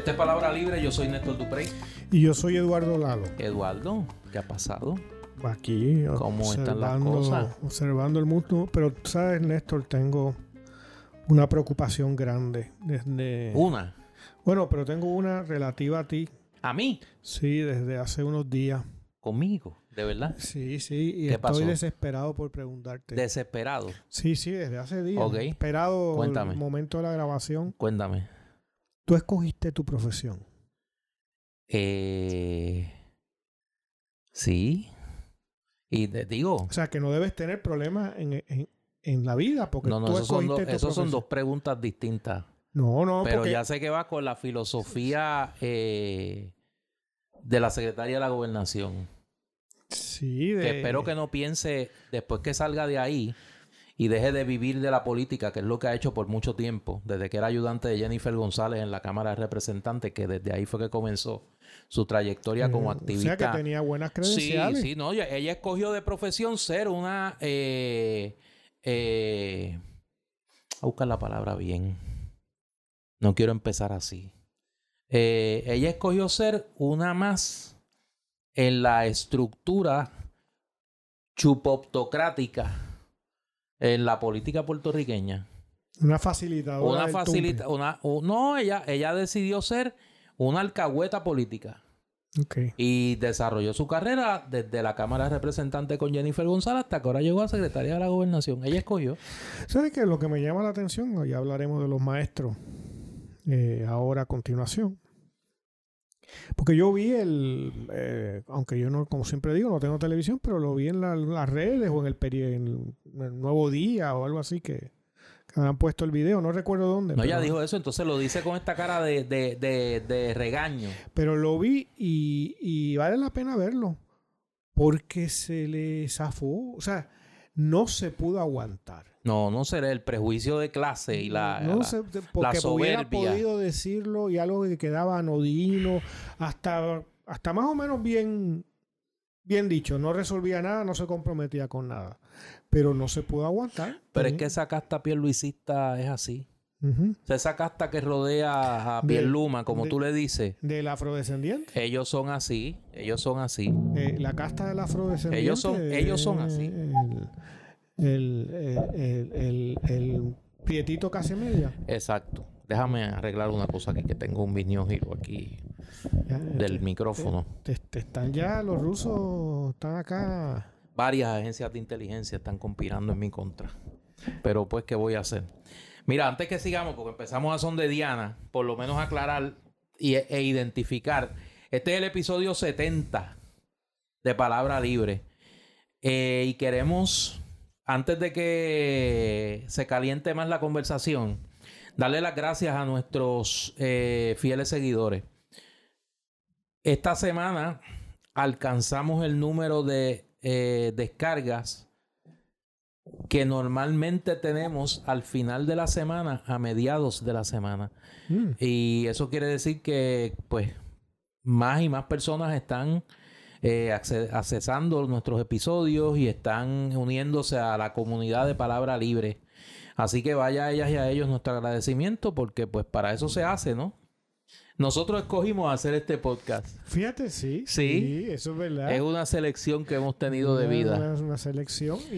Esta es Palabra Libre, yo soy Néstor Duprey. Y yo soy Eduardo Lalo. Eduardo, ¿qué ha pasado? Aquí, ¿Cómo están las observando, cosas? observando el mundo. Pero, ¿sabes, Néstor? Tengo una preocupación grande. Desde... Una. Bueno, pero tengo una relativa a ti. ¿A mí? Sí, desde hace unos días. ¿Conmigo? ¿De verdad? Sí, sí. Y ¿Qué estoy pasó? desesperado por preguntarte. Desesperado. Sí, sí, desde hace días. Ok. Esperado Cuéntame. el momento de la grabación. Cuéntame. Tú escogiste tu profesión. Eh... Sí. Y te digo, O sea, que no debes tener problemas en, en- en la vida porque no, no, tú son, dos, tu son dos preguntas distintas. No, no, Pero porque... ya sé que va con la filosofía eh, de la Secretaria de la Gobernación. Sí, de... Que espero que no piense después que salga de ahí y deje de vivir de la política, que es lo que ha hecho por mucho tiempo, desde que era ayudante de Jennifer González en la Cámara de Representantes, que desde ahí fue que comenzó su trayectoria como activista. O sea, que tenía buenas Sí, credenciales. sí, no, ella, ella escogió de profesión ser una... Eh, eh, a buscar la palabra bien. No quiero empezar así. Eh, ella escogió ser una más en la estructura chupoptocrática en la política puertorriqueña. Una facilitadora. Una facilita, una, no, ella, ella decidió ser una alcahueta política tumpe. Ok. y desarrolló su carrera desde la Cámara de Representantes con Jennifer González hasta que ahora llegó a Secretaría de la Gobernación. Ella escogió. ¿Sabes qué? Lo que me llama la atención, ya hablaremos de los maestros eh, ahora a continuación. Porque yo vi el, eh, aunque yo no, como siempre digo, no tengo televisión, pero lo vi en la- las redes o en el, peri- en el Nuevo Día o algo así que, que han puesto el video, no recuerdo dónde. No, pero, ella dijo eso, entonces lo dice con esta cara de, de, de, de regaño. pero lo vi y, y vale la pena verlo porque se le zafó, o sea, no se pudo aguantar. No, no será el prejuicio de clase y la... no la- sé, porque hubiera soberbia. podido decirlo y algo que quedaba anodino, hasta, hasta más o menos bien, bien dicho. No resolvía nada, no se comprometía con nada. Pero no se pudo aguantar. Pero es que esa casta pierluisista es así. Ujú. O sea, esa casta que rodea a De- Pierluma, como de- tú le dices, Del afrodescendiente. ellos son así, ellos son así. eh, la casta del afrodescendiente. Ellos son- ellos son así. El, el, el, el, el- prietito casi media. Exacto. Déjame arreglar una cosa aquí, que tengo un viñón giro aquí Ya, del te- micrófono. te- te están ya, los rusos están acá. Varias agencias de inteligencia están conspirando en mi contra. Pero pues, ¿qué voy a hacer? Mira, antes que sigamos, porque empezamos a son de Diana, por lo menos aclarar y, e identificar. Este es el episodio 70 de Palabra Libre. Eh, y queremos, antes de que se caliente más la conversación, darle las gracias a nuestros eh, fieles seguidores. Esta semana alcanzamos el número de eh, descargas que normalmente tenemos al final de la semana, a mediados de la semana. Mm. Y eso quiere decir que, pues, más y más personas están eh, acce- accesando nuestros episodios y están uniéndose a la comunidad de Palabra Libre. Así que vaya a ellas y a ellos nuestro agradecimiento porque, pues, para eso se hace, ¿no? Nosotros escogimos hacer este podcast. Fíjate, sí. Sí. eso es verdad. Es una selección que hemos tenido de vida. Una, una selección y,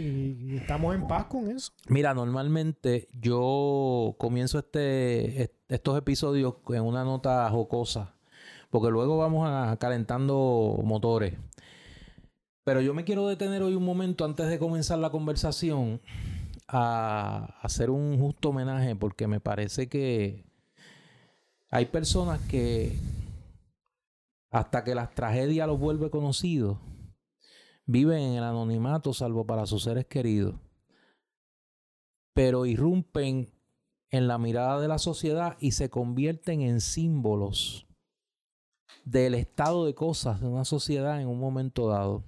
y estamos en paz con eso. Mira, normalmente yo comienzo este, est- estos episodios en una nota jocosa, porque luego vamos a calentando motores. Pero yo me quiero detener hoy un momento antes de comenzar la conversación a hacer un justo homenaje, porque me parece que hay personas que hasta que las tragedias los vuelve conocidos, viven en el anonimato salvo para sus seres queridos pero irrumpen en la mirada de la sociedad y se convierten en símbolos del estado de cosas de una sociedad en un momento dado.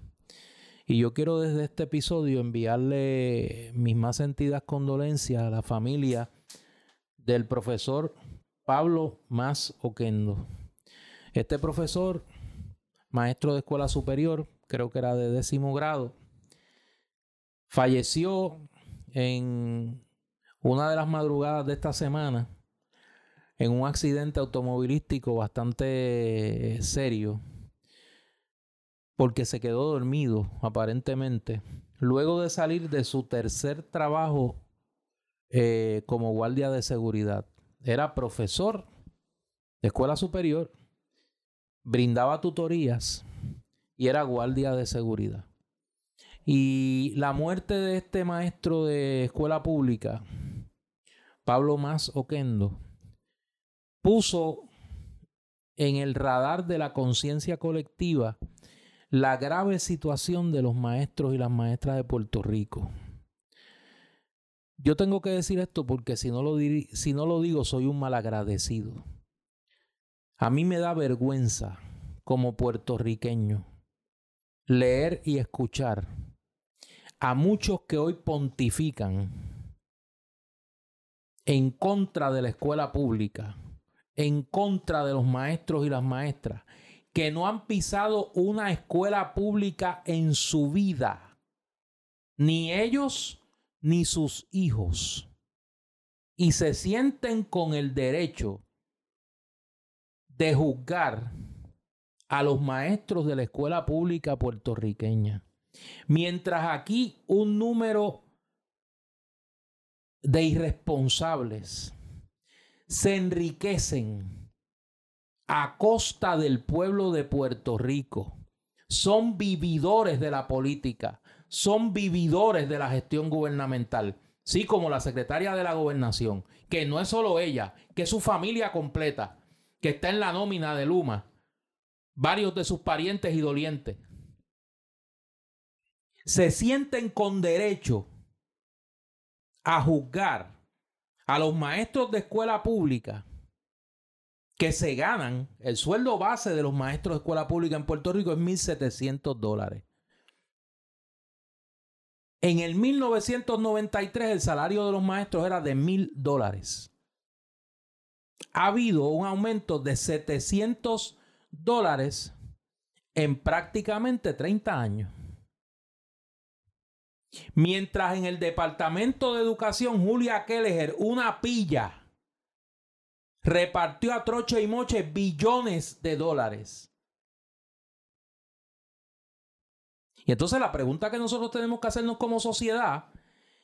Y yo quiero desde este episodio enviarle mis más sentidas condolencias a la familia del profesor Pablo Más Oquendo. Este profesor, maestro de escuela superior, creo que era de décimo grado, falleció en una de las madrugadas de esta semana en un accidente automovilístico bastante serio porque se quedó dormido aparentemente luego de salir de su tercer trabajo eh, como guardia de seguridad. Era profesor de escuela superior, brindaba tutorías y era guardia de seguridad. Y la muerte de este maestro de escuela pública, Pablo Más Oquendo, puso en el radar de la conciencia colectiva la grave situación de los maestros y las maestras de Puerto Rico. Yo tengo que decir esto porque si no lo, si no lo digo soy un malagradecido. A mí me da vergüenza como puertorriqueño leer y escuchar a muchos que hoy pontifican en contra de la escuela pública, en contra de los maestros y las maestras, que no han pisado una escuela pública en su vida, ni ellos ni sus hijos, y se sienten con el derecho de juzgar a los maestros de la escuela pública puertorriqueña. Mientras aquí un número de irresponsables se enriquecen a costa del pueblo de Puerto Rico. Son vividores de la política, son vividores de la gestión gubernamental. Sí, como la secretaria de la gobernación, que no es solo ella, que es su familia completa, que está en la nómina de Luma, varios de sus parientes y dolientes, se sienten con derecho a juzgar a los maestros de escuela pública que se ganan, el sueldo base de los maestros de escuela pública en Puerto Rico es 1.700 dólares. En el 1993 el salario de los maestros era de 1.000 dólares. Ha habido un aumento de 700 dólares en prácticamente 30 años. Mientras en el Departamento de Educación Julia Kelleher, una pilla, repartió a troche y moche billones de dólares. Y entonces la pregunta que nosotros tenemos que hacernos como sociedad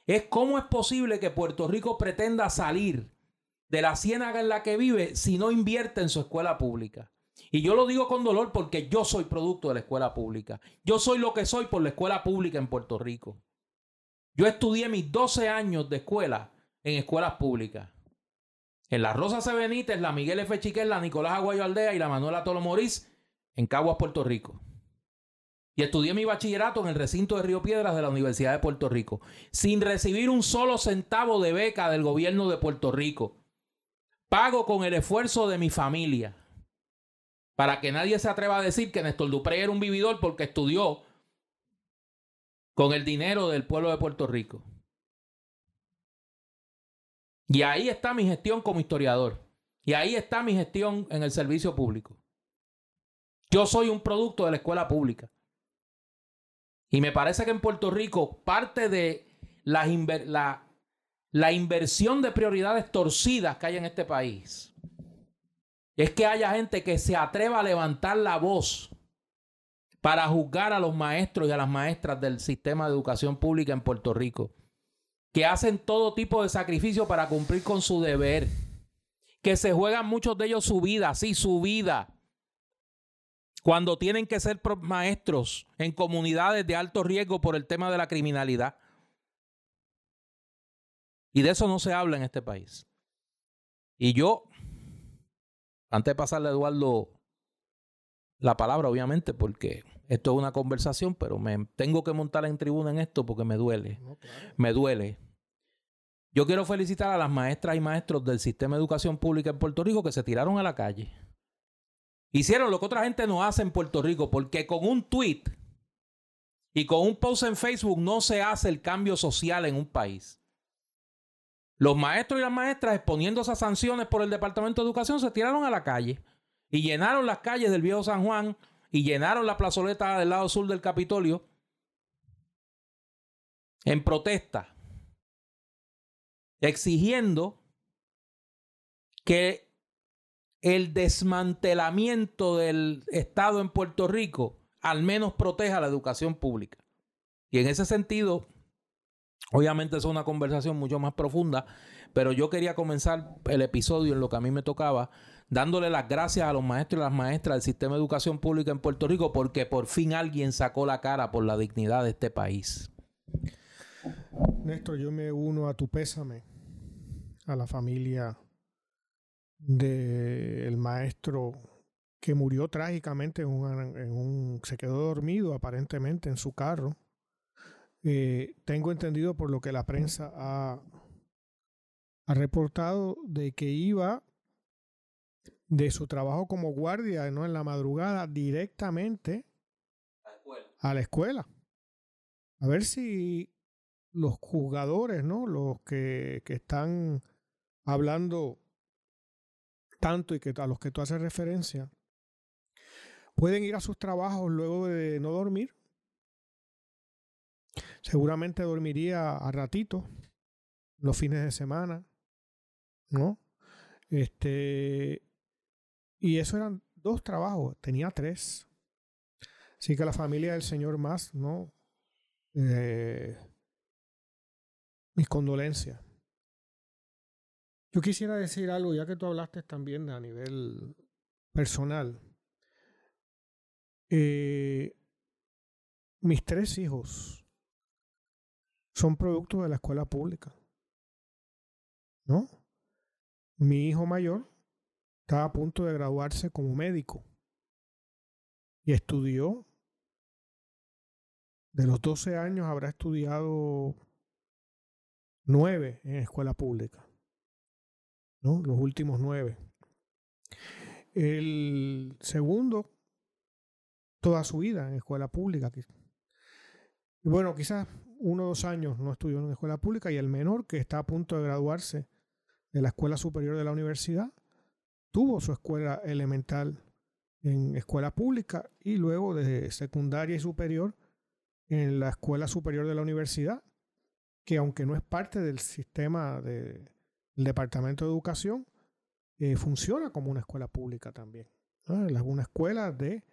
es cómo es posible que Puerto Rico pretenda salir de la ciénaga en la que vive si no invierte en su escuela pública. Y yo lo digo con dolor porque yo soy producto de la escuela pública. Yo soy lo que soy por la escuela pública en Puerto Rico. Yo estudié mis 12 años de escuela en escuelas públicas. En la Rosa C. Benítez, la Miguel F. Chiquel, la Nicolás Aguayo Aldea y la Manuela Tolo Morís en Caguas, Puerto Rico. Y estudié mi bachillerato en el recinto de Río Piedras de la Universidad de Puerto Rico, sin recibir un solo centavo de beca del gobierno de Puerto Rico. Pago con el esfuerzo de mi familia. Para que nadie se atreva a decir que Néstor Dupré era un vividor porque estudió con el dinero del pueblo de Puerto Rico. Y ahí está mi gestión como historiador. Y ahí está mi gestión en el servicio público. Yo soy un producto de la escuela pública. Y me parece que en Puerto Rico parte de la, inversión de prioridades torcidas que hay en este país es que haya gente que se atreva a levantar la voz para juzgar a los maestros y a las maestras del sistema de educación pública en Puerto Rico que hacen todo tipo de sacrificio para cumplir con su deber, que se juegan muchos de ellos su vida, sí, su vida, cuando tienen que ser maestros en comunidades de alto riesgo por el tema de la criminalidad. Y de eso no se habla en este país. Y yo, antes de pasarle a Eduardo la palabra, obviamente, porque esto es una conversación, pero me tengo que montar en tribuna en esto porque me duele. Me duele. Yo quiero felicitar a las maestras y maestros del sistema de educación pública en Puerto Rico que se tiraron a la calle. Hicieron lo que otra gente no hace en Puerto Rico, porque con un tweet y con un post en Facebook no se hace el cambio social en un país. Los maestros y las maestras exponiendo esas sanciones por el Departamento de Educación se tiraron a la calle y llenaron las calles del viejo San Juan y llenaron la plazoleta del lado sur del Capitolio en protesta, exigiendo que el desmantelamiento del Estado en Puerto Rico al menos proteja la educación pública. Y en ese sentido, obviamente es una conversación mucho más profunda, pero yo quería comenzar el episodio en lo que a mí me tocaba, dándole las gracias a los maestros y las maestras del sistema de educación pública en Puerto Rico, porque por fin alguien sacó la cara por la dignidad de este país. Néstor, yo me uno a tu pésame, a la familia del maestro que murió trágicamente en un, se quedó dormido aparentemente en su carro. Eh, tengo entendido por lo que la prensa ha, ha reportado de que iba de su trabajo como guardia ¿no? en la madrugada directamente a la escuela. A ver si los jugadores, ¿no? Los que, que están hablando tanto y que a los que tú haces referencia, pueden ir a sus trabajos luego de no dormir. Seguramente dormiría a ratito, los fines de semana, ¿no? Este, y eso eran dos trabajos, tenía tres. Así que la familia del señor más, ¿no? Eh, mis condolencias. Yo quisiera decir algo, ya que tú hablaste también a nivel personal. Eh, mis tres hijos son producto de la escuela pública. ¿No? Mi hijo mayor estaba a punto de graduarse como médico y estudió. De los 12 años habrá estudiado nueve en escuela pública. ¿no? Los últimos nueve. El segundo, toda su vida en escuela pública. Y bueno, quizás uno o dos años no estudió en escuela pública y el menor, que está a punto de graduarse de la escuela superior de la universidad, tuvo su escuela elemental en escuela pública y luego de secundaria y superior en la escuela superior de la universidad, que aunque no es parte del sistema de, el Departamento de Educación eh, funciona como una escuela pública también. Es una escuela del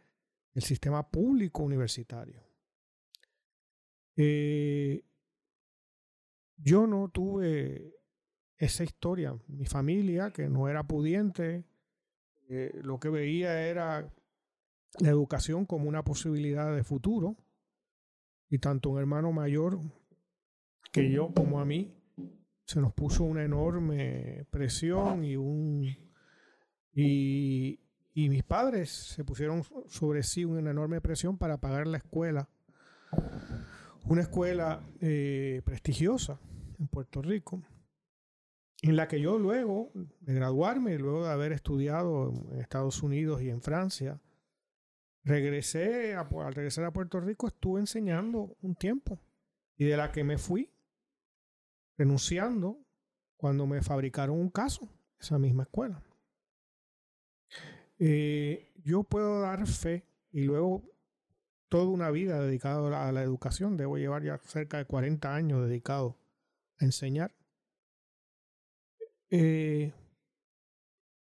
el sistema público universitario. Eh, yo no tuve esa historia. Mi familia, que no era pudiente, eh, lo que veía era la educación como una posibilidad de futuro. Y tanto un hermano mayor que yo como a mí se nos puso una enorme presión y un y, mis padres se pusieron sobre sí una enorme presión para pagar la escuela una escuela eh, prestigiosa en Puerto Rico en la que yo luego de graduarme luego de haber estudiado en Estados Unidos y en Francia regresé al regresar a Puerto Rico estuve enseñando un tiempo y de la que me fui renunciando cuando me fabricaron un caso, esa misma escuela. Eh, yo puedo dar fe y luego toda una vida dedicada a la educación, debo llevar ya cerca de 40 años dedicado a enseñar. Eh,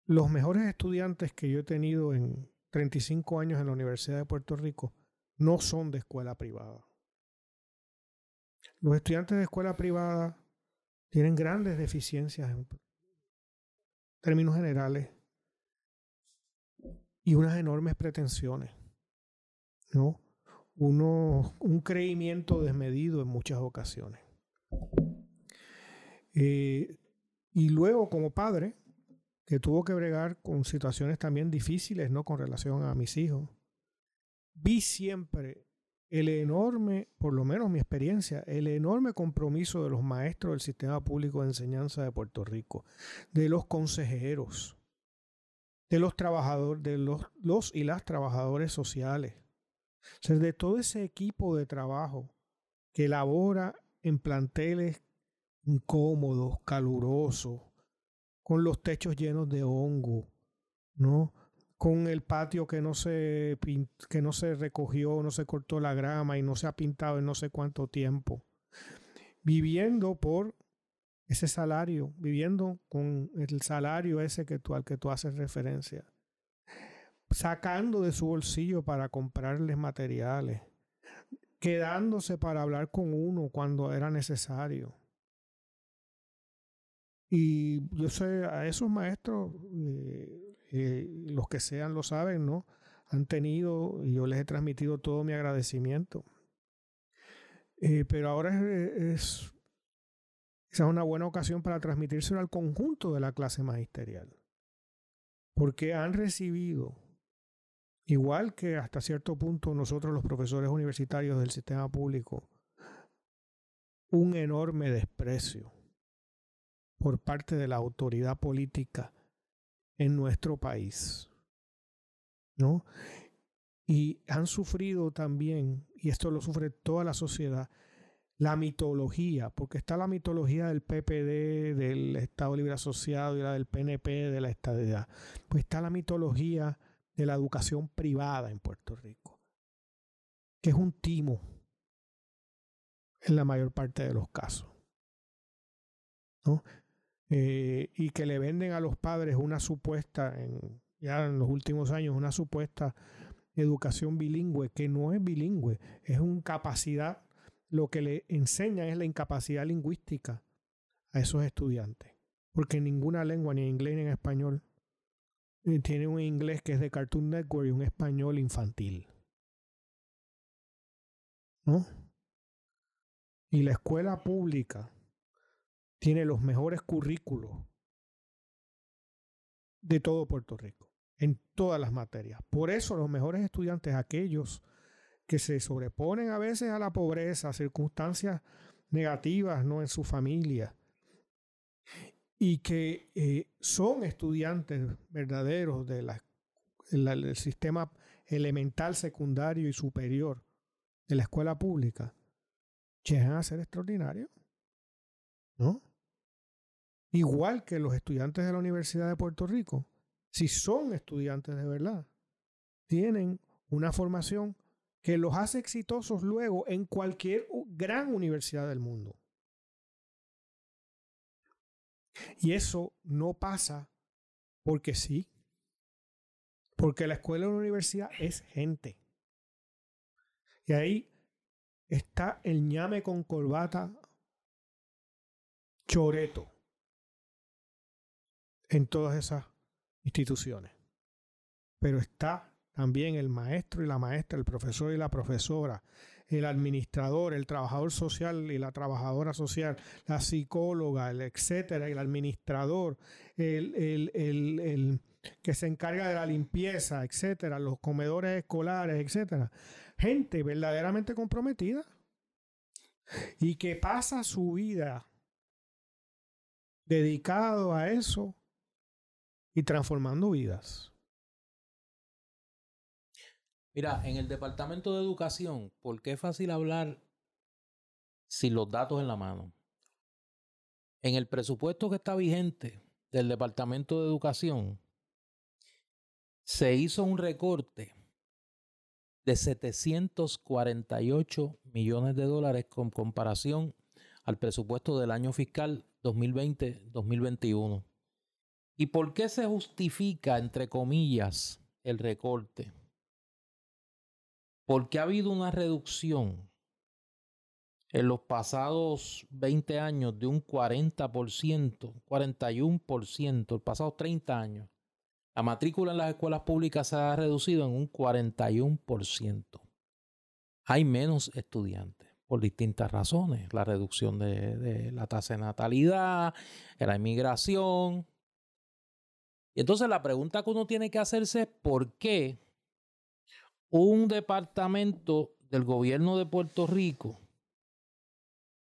los mejores estudiantes que yo he tenido en 35 años en la Universidad de Puerto Rico no son de escuela privada. Los estudiantes de escuela privada tienen grandes deficiencias en términos generales y unas enormes pretensiones, ¿no? Uno, un creimiento desmedido en muchas ocasiones. Eh, y luego como padre, que tuvo que bregar con situaciones también difíciles, ¿no? Con relación a mis hijos, vi siempre el enorme, por lo menos mi experiencia, el enorme compromiso de los maestros del sistema público de enseñanza de Puerto Rico, de los consejeros, de los trabajadores, de los, los y las trabajadores sociales, de todo ese equipo de trabajo que elabora en planteles incómodos, calurosos, con los techos llenos de hongo, ¿no? con el patio que no se que no se recogió, no se cortó la grama y no se ha pintado en no sé cuánto tiempo. Viviendo por ese salario, viviendo con el salario ese que tú, al que tú haces referencia, sacando de su bolsillo para comprarles materiales, quedándose para hablar con uno cuando era necesario. Y yo sé, a esos maestros, eh, eh, los que sean lo saben, ¿no? Han tenido, y yo les he transmitido todo mi agradecimiento. Eh, pero ahora es, una buena ocasión para transmitírselo al conjunto de la clase magisterial. Porque han recibido, igual que hasta cierto punto nosotros los profesores universitarios del sistema público, un enorme desprecio por parte de la autoridad política en nuestro país. ¿No? Y han sufrido también, y esto lo sufre toda la sociedad, la mitología, porque está la mitología del PPD, del Estado Libre Asociado y la del PNP, de la estadidad. Pues está la mitología de la educación privada en Puerto Rico, que es un timo en la mayor parte de los casos. ¿no? Eh, y que le venden a los padres una supuesta, en, ya en los últimos años, una supuesta educación bilingüe, que no es bilingüe, es una capacidad, lo que le enseña es la incapacidad lingüística a esos estudiantes, porque ninguna lengua, ni en inglés ni en español, eh, tiene un inglés que es de Cartoon Network y un español infantil. ¿No? Y la escuela pública tiene los mejores currículos de todo Puerto Rico, en todas las materias. Por eso los mejores estudiantes, aquellos que se sobreponen a veces a la pobreza, a circunstancias negativas ¿no? en su familia, y que eh, son estudiantes verdaderos de del sistema elemental, secundario y superior de la escuela pública, llegan a ser extraordinarios. ¿No? Igual que los estudiantes de la Universidad de Puerto Rico, si son estudiantes de verdad, tienen una formación que los hace exitosos luego en cualquier gran universidad del mundo. Y eso no pasa porque sí, porque la escuela o la universidad es gente. Y ahí está el ñame con corbata choreto en todas esas instituciones. Pero está también el maestro y la maestra, el profesor y la profesora, el administrador, el trabajador social y la trabajadora social, la psicóloga, el etcétera, el administrador, el, el, el, el que se encarga de la limpieza, etcétera, los comedores escolares, etcétera. Gente verdaderamente comprometida y que pasa su vida dedicado a eso y transformando vidas. Mira, en el Departamento de Educación, ¿por qué es fácil hablar sin los datos en la mano? En el presupuesto que está vigente del Departamento de Educación, se hizo un recorte de 748 millones de dólares con comparación al presupuesto del año fiscal 2020-2021. ¿Y por qué se justifica, entre comillas, el recorte? Porque ha habido una reducción en los pasados 20 años de un 40%, 41%, los pasados 30 años. La matrícula en las escuelas públicas se ha reducido en un 41%. Hay menos estudiantes por distintas razones. La reducción de, de la tasa de natalidad, la inmigración, y entonces la pregunta que uno tiene que hacerse es por qué un departamento del gobierno de Puerto Rico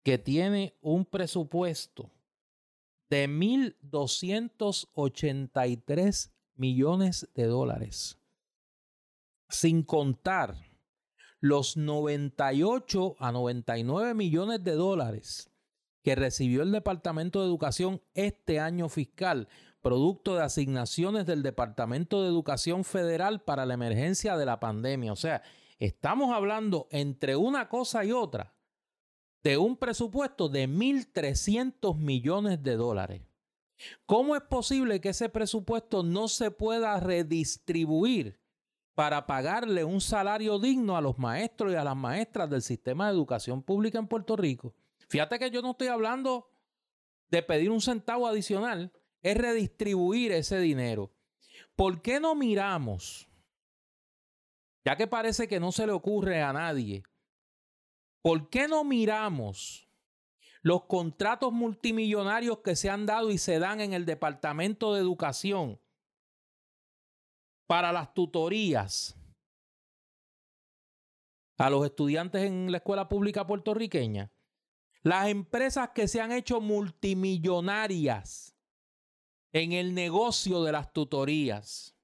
que tiene un presupuesto de 1.283 millones de dólares, sin contar los 98 a 99 millones de dólares que recibió el Departamento de Educación este año fiscal producto de asignaciones del Departamento de Educación Federal para la emergencia de la pandemia. O sea, estamos hablando entre una cosa y otra de un presupuesto de 1.300 millones de dólares. ¿Cómo es posible que ese presupuesto no se pueda redistribuir para pagarle un salario digno a los maestros y a las maestras del sistema de educación pública en Puerto Rico? Fíjate que yo no estoy hablando de pedir un centavo adicional, es redistribuir ese dinero. ¿Por qué no miramos, ya que parece que no se le ocurre a nadie, ¿por qué no miramos los contratos multimillonarios que se han dado y se dan en el Departamento de Educación para las tutorías a los estudiantes en la escuela pública puertorriqueña? Las empresas que se han hecho multimillonarias en el negocio de las tutorías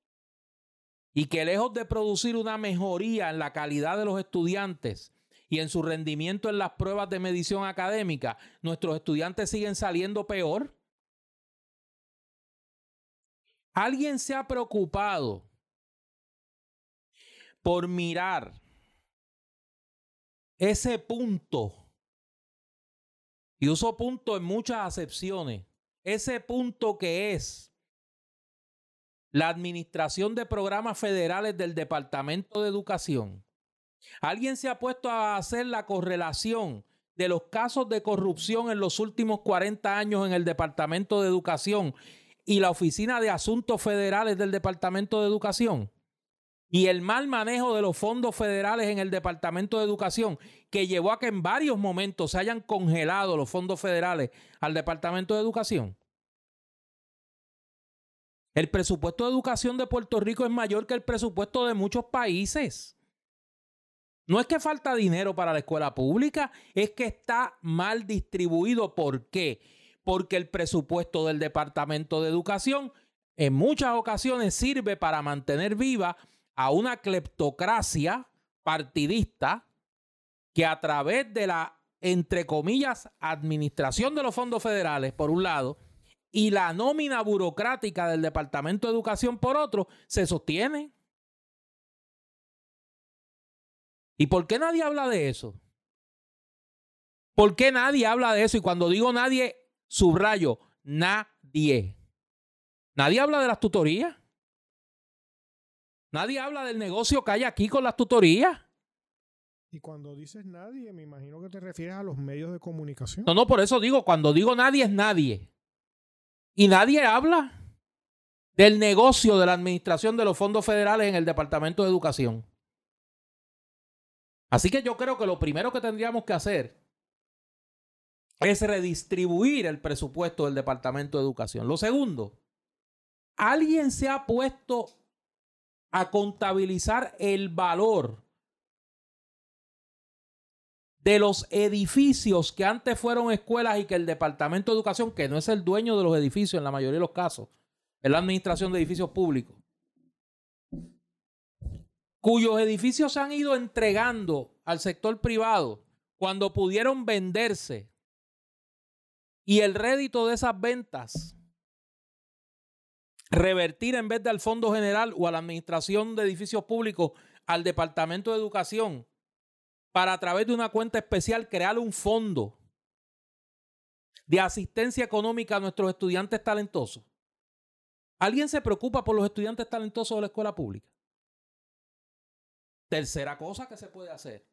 y que lejos de producir una mejoría en la calidad de los estudiantes y en su rendimiento en las pruebas de medición académica, nuestros estudiantes siguen saliendo peor. ¿Alguien se ha preocupado por mirar ese punto? Y uso punto en muchas acepciones ese punto que es la administración de programas federales del Departamento de Educación. ¿Alguien se ha puesto a hacer la correlación de los casos de corrupción en los últimos 40 años en el Departamento de Educación y la Oficina de Asuntos Federales del Departamento de Educación? Y el mal manejo de los fondos federales en el Departamento de Educación, que llevó a que en varios momentos se hayan congelado los fondos federales al Departamento de Educación. El presupuesto de educación de Puerto Rico es mayor que el presupuesto de muchos países. No es que falta dinero para la escuela pública, es que está mal distribuido. ¿Por qué? Porque el presupuesto del Departamento de Educación en muchas ocasiones sirve para mantener viva a una cleptocracia partidista que a través de la, entre comillas, administración de los fondos federales, por un lado, y la nómina burocrática del Departamento de Educación, por otro, se sostiene. ¿Y por qué nadie habla de eso? ¿Por qué nadie habla de eso? Y cuando digo nadie, subrayo, nadie. Nadie habla de las tutorías. Nadie habla del negocio que hay aquí con las tutorías. Y cuando dices nadie, me imagino que te refieres a los medios de comunicación. No, no, por eso digo, cuando digo nadie es nadie. Y nadie habla del negocio de la administración de los fondos federales en el Departamento de Educación. Así que yo creo que lo primero que tendríamos que hacer es redistribuir el presupuesto del Departamento de Educación. Lo segundo, ¿alguien se ha puesto a contabilizar el valor de los edificios que antes fueron escuelas y que el Departamento de Educación, que no es el dueño de los edificios en la mayoría de los casos, es la administración de edificios públicos, cuyos edificios se han ido entregando al sector privado cuando pudieron venderse y el rédito de esas ventas revertir en vez del Fondo General o a la Administración de Edificios Públicos al Departamento de Educación para a través de una cuenta especial crear un fondo de asistencia económica a nuestros estudiantes talentosos. ¿Alguien se preocupa por los estudiantes talentosos de la escuela pública? Tercera cosa que se puede hacer.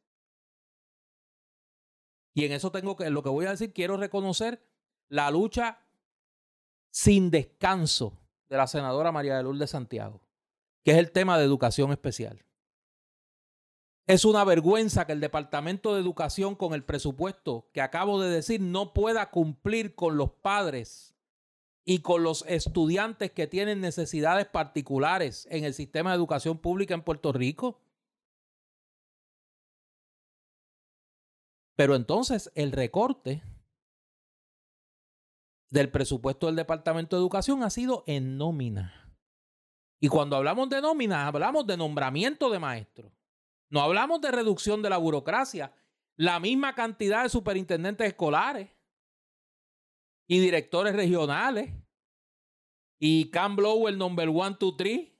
Y en eso tengo que, lo que voy a decir, quiero reconocer la lucha sin descanso de la senadora María de Lourdes Santiago, que es el tema de educación especial. Es una vergüenza que el Departamento de Educación con el presupuesto que acabo de decir no pueda cumplir con los padres y con los estudiantes que tienen necesidades particulares en el sistema de educación pública en Puerto Rico. Pero entonces el recorte del presupuesto del Departamento de Educación ha sido en nómina. Y cuando hablamos de nómina, hablamos de nombramiento de maestros. No hablamos de reducción de la burocracia. La misma cantidad de superintendentes escolares y directores regionales y Cam Blow el number one, two, three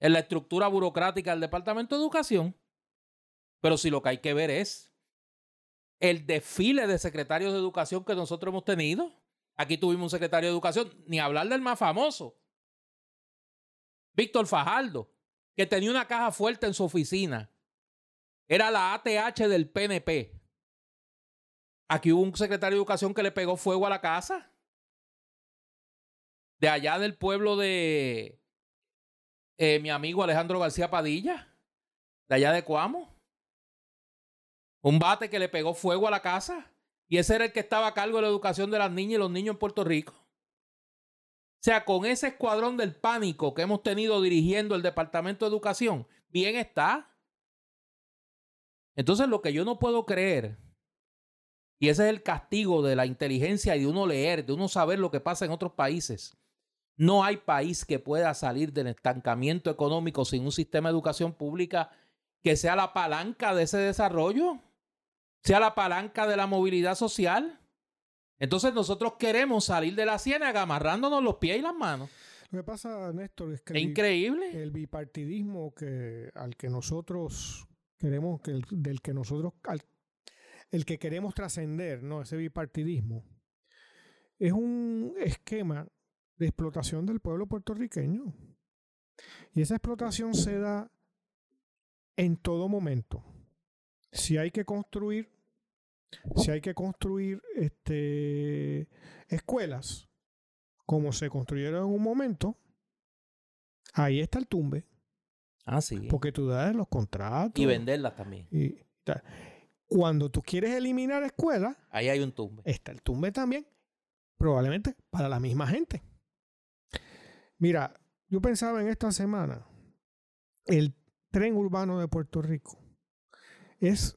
en la estructura burocrática del Departamento de Educación. Pero si lo que hay que ver es el desfile de secretarios de educación que nosotros hemos tenido. Aquí tuvimos un secretario de educación, ni hablar del más famoso, Víctor Fajardo, que tenía una caja fuerte en su oficina. Era la ATH del PNP. Aquí hubo un secretario de educación que le pegó fuego a la casa. De allá del pueblo de eh, mi amigo Alejandro García Padilla. De allá de Cuamo. Un bate que le pegó fuego a la casa. Y ese era el que estaba a cargo de la educación de las niñas y los niños en Puerto Rico. O sea, con ese escuadrón del pánico que hemos tenido dirigiendo el Departamento de Educación, bien está. Entonces, lo que yo no puedo creer, y ese es el castigo de la inteligencia y de uno leer, de uno saber lo que pasa en otros países. No hay país que pueda salir del estancamiento económico sin un sistema de educación pública que sea la palanca de ese desarrollo, sea la palanca de la movilidad social. Entonces nosotros queremos salir de la ciénaga amarrándonos los pies y las manos. Lo que pasa, Néstor, es que es increíble. El bipartidismo que, al que nosotros queremos, que del que nosotros, el que queremos trascender, ¿no? Ese bipartidismo, es un esquema de explotación del pueblo puertorriqueño. Y esa explotación se da en todo momento. Si hay que construir, si hay que construir este, escuelas, como se construyeron en un momento, ahí está el tumbe. Ah, sí. Porque tú das los contratos. Y venderlas también. Y, cuando tú quieres eliminar escuelas, ahí hay un tumbe. Está el tumbe también, probablemente para la misma gente. Mira, yo pensaba en esta semana, el tren urbano de Puerto Rico es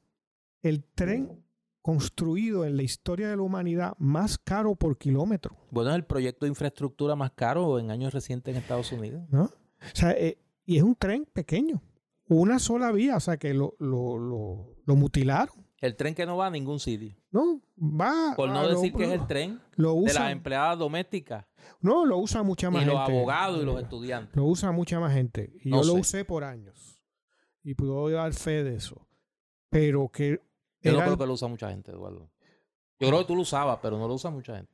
el tren construido en la historia de la humanidad más caro por kilómetro. Bueno, es el proyecto de infraestructura más caro en años recientes en Estados Unidos. ¿No? O sea, eh, y es un tren pequeño, una sola vía, o sea que lo, lo, lo, mutilaron. El tren que no va a ningún sitio. No, va. Por no decir que es el tren de las empleadas domésticas. No, lo usa mucha más gente. Y los abogados y los estudiantes. Lo usa mucha más gente. Y yo lo usé por años. Y puedo dar fe de eso. Pero que yo no creo que lo usa mucha gente, Eduardo. Yo creo que tú lo usabas, pero no lo usa mucha gente.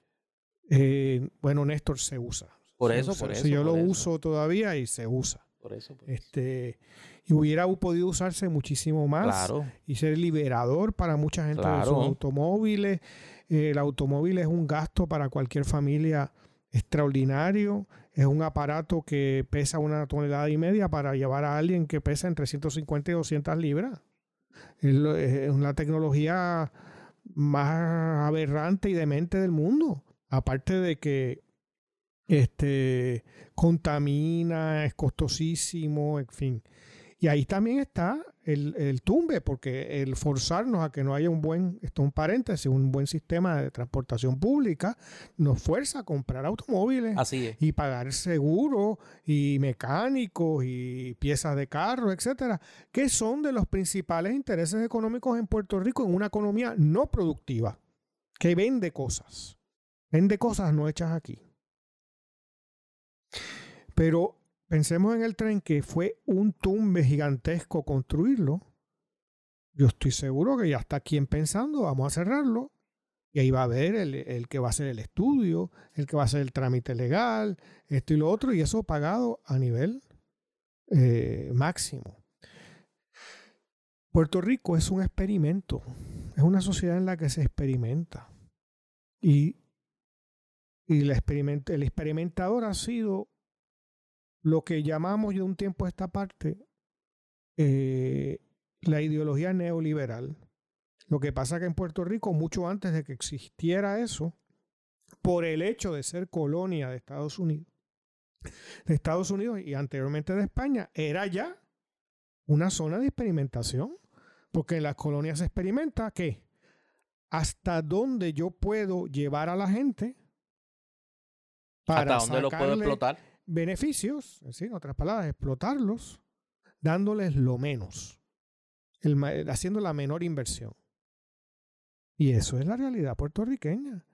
Eh, bueno, Néstor se usa. Por eso, por eso. yo lo uso todavía y se usa. Por eso. este, Y hubiera podido usarse muchísimo más. Claro. Y ser liberador para mucha gente de sus automóviles. el automóvil es un gasto para cualquier familia extraordinario. Es un aparato que pesa una tonelada y media para llevar a alguien que pesa entre 150 y 200 libras. Es una tecnología más aberrante y demente del mundo. Aparte de que este, contamina, es costosísimo, en fin. Y ahí también está el, tumbe, porque el forzarnos a que no haya un buen, esto es un paréntesis, un buen sistema de transportación pública, nos fuerza a comprar automóviles y pagar seguro y mecánicos y piezas de carro, etcétera, que son de los principales intereses económicos en Puerto Rico en una economía no productiva, que vende cosas, vende cosas no hechas aquí. Pero pensemos en el tren que fue un tumbe gigantesco construirlo. Yo estoy seguro que ya está quien pensando, vamos a cerrarlo. Y ahí va a haber el, que va a hacer el estudio, el que va a hacer el trámite legal, esto y lo otro, y eso pagado a nivel eh, máximo. Puerto Rico es un experimento, es una sociedad en la que se experimenta. Y, y el experimentador ha sido lo que llamamos de un tiempo a esta parte eh, la ideología neoliberal. Lo que pasa que en Puerto Rico, mucho antes de que existiera eso, por el hecho de ser colonia de Estados Unidos, de Estados Unidos y anteriormente de España, era ya una zona de experimentación. Porque en las colonias se experimenta que hasta dónde yo puedo llevar a la gente para ¿Hasta dónde lo puedo explotar? Beneficios, en otras palabras, explotarlos, dándoles lo menos, haciendo la menor inversión. Y eso es la realidad puertorriqueña.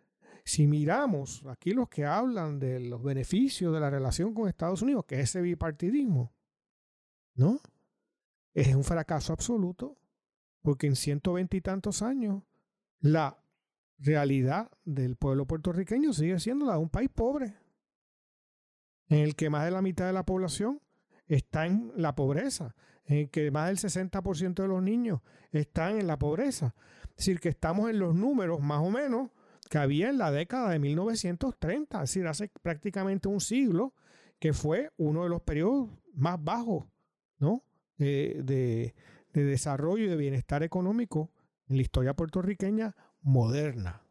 Si miramos aquí los que hablan de los beneficios de la relación con Estados Unidos, que es ese bipartidismo, ¿no? Es un fracaso absoluto, porque en ciento y tantos años la realidad del pueblo puertorriqueño sigue siendo la de un país pobre, en el que más de la mitad de la población está en la pobreza, en el que más del 60% de los niños están en la pobreza. Es decir, que estamos en los números más o menos que había en la década de 1930, es decir, hace prácticamente un siglo, que fue uno de los periodos más bajos ¿no? de, de desarrollo y de bienestar económico en la historia puertorriqueña moderna.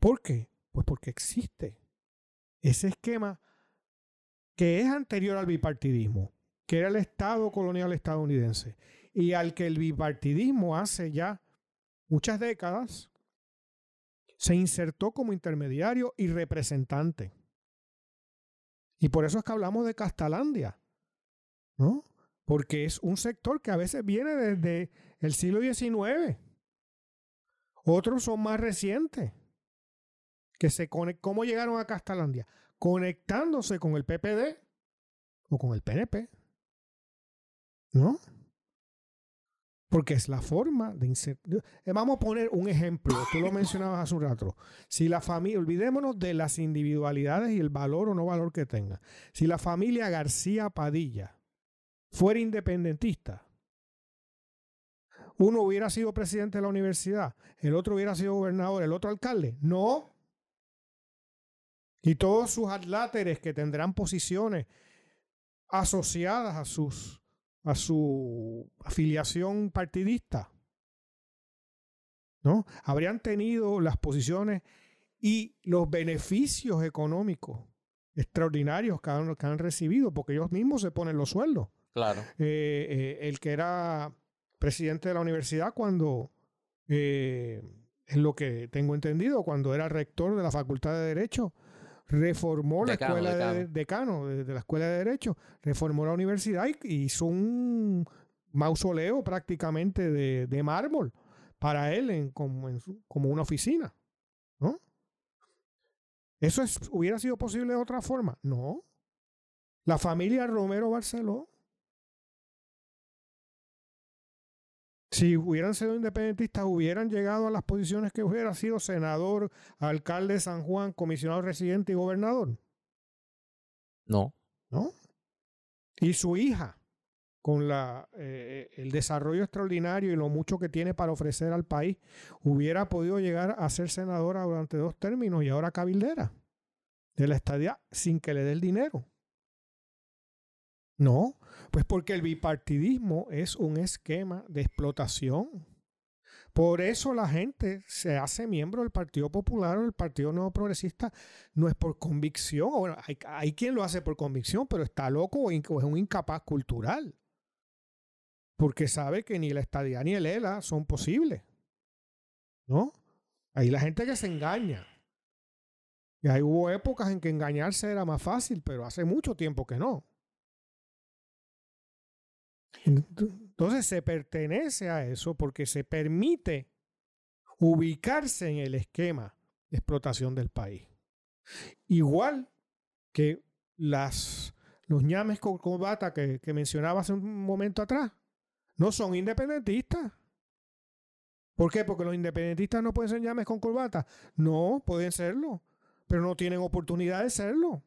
¿Por qué? Pues porque existe ese esquema que es anterior al bipartidismo, que era el Estado colonial estadounidense, y al que el bipartidismo hace ya muchas décadas se insertó como intermediario y representante. Y por eso es que hablamos de Castalandia, ¿no? Porque es un sector que a veces viene desde el siglo XIX. Otros son más recientes. Que se ¿Cómo llegaron a Castalandia? Conectándose con el PPD o con el PNP. ¿No? Porque es la forma de insertar. Eh, vamos a poner un ejemplo. Tú lo mencionabas hace un rato. Si la familia, olvidémonos de las individualidades y el valor o no valor que tenga. Si la familia García Padilla fuera independentista, uno hubiera sido presidente de la universidad, el otro hubiera sido gobernador, el otro alcalde. No. Y todos sus atláteres que tendrán posiciones asociadas a sus a su afiliación partidista. ¿No? Habrían tenido las posiciones y los beneficios económicos extraordinarios que han, recibido, porque ellos mismos se ponen los sueldos. Claro. Eh, eh, el que era presidente de la universidad cuando, eh, es lo que tengo entendido, cuando era rector de la Facultad de Derecho, reformó la escuela de decano de, la escuela de derecho, reformó la universidad y hizo un mausoleo prácticamente de, mármol para él en, como, como, una oficina. ¿No? ¿Eso es, hubiera sido posible de otra forma? No. La familia Romero Barceló si hubieran sido independentistas, hubieran llegado a las posiciones que hubiera sido senador, alcalde de San Juan, comisionado residente y gobernador. No. ¿No? Y su hija, con la, eh, el desarrollo extraordinario y lo mucho que tiene para ofrecer al país, hubiera podido llegar a ser senadora durante dos términos y ahora cabildera de la estadía sin que le dé el dinero. No, pues porque el bipartidismo es un esquema de explotación. Por eso la gente se hace miembro del Partido Popular o del Partido Nuevo Progresista. No es por convicción. Bueno, hay, quien lo hace por convicción, pero está loco o, es un incapaz cultural. Porque sabe que ni la estadía ni el ELA son posibles. ¿No? Hay la gente que se engaña. Y ahí hubo épocas en que engañarse era más fácil, pero hace mucho tiempo que no. Entonces se pertenece a eso porque se permite ubicarse en el esquema de explotación del país. Igual que las, los ñames con corbata que, que mencionaba hace un momento atrás, no son independentistas. ¿Por qué? Porque los independentistas no pueden ser ñames con corbata. No, pueden serlo, pero no tienen oportunidad de serlo.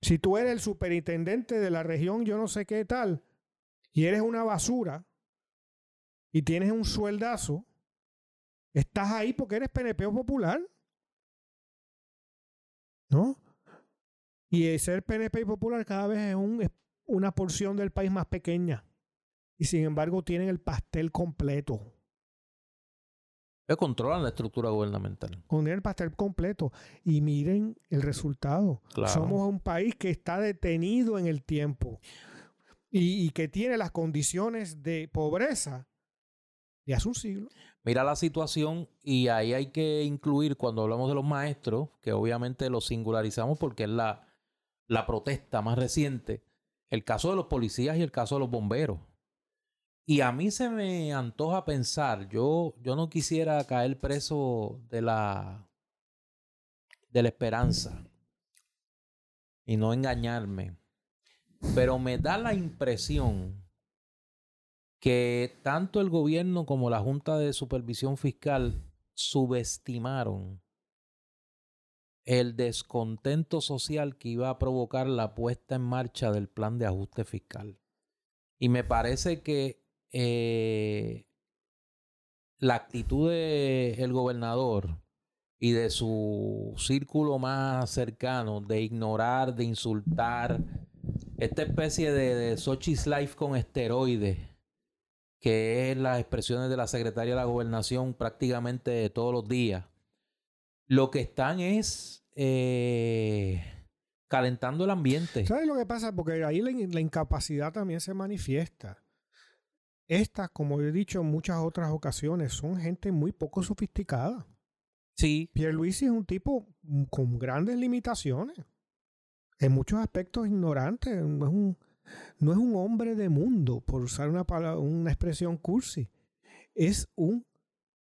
Si tú eres el superintendente de la región, yo no sé qué tal, y eres una basura y tienes un sueldazo, estás ahí porque eres PNP popular. ¿No? Y ser PNP popular cada vez es una porción del país más pequeña. Y sin embargo tienen el pastel completo. Que controlan la estructura gubernamental. Con el pastel completo. Y miren el resultado. Somos un país que está detenido en el tiempo y, que tiene las condiciones de pobreza de hace un siglo. Mira la situación y ahí hay que incluir cuando hablamos de los maestros, que obviamente los singularizamos porque es la, la protesta más reciente, el caso de los policías y el caso de los bomberos. Y a mí se me antoja pensar, yo, yo no quisiera caer preso de la, de la esperanza y no engañarme, pero me da la impresión que tanto el gobierno como la Junta de Supervisión Fiscal subestimaron el descontento social que iba a provocar la puesta en marcha del plan de ajuste fiscal. Y me parece que eh, la actitud del gobernador y de su círculo más cercano de ignorar, de insultar, esta especie de, Sochi's Life con esteroides, que es las expresiones de la secretaria de la gobernación prácticamente todos los días, lo que están es eh, calentando el ambiente. ¿Sabes lo que pasa? Porque ahí la, incapacidad también se manifiesta. Estas, como he dicho en muchas otras ocasiones, son gente muy poco sofisticada. Sí. Pierluisi es un tipo con grandes limitaciones. En muchos aspectos ignorante. No es un, no es un hombre de mundo, por usar una, una expresión cursi. Es un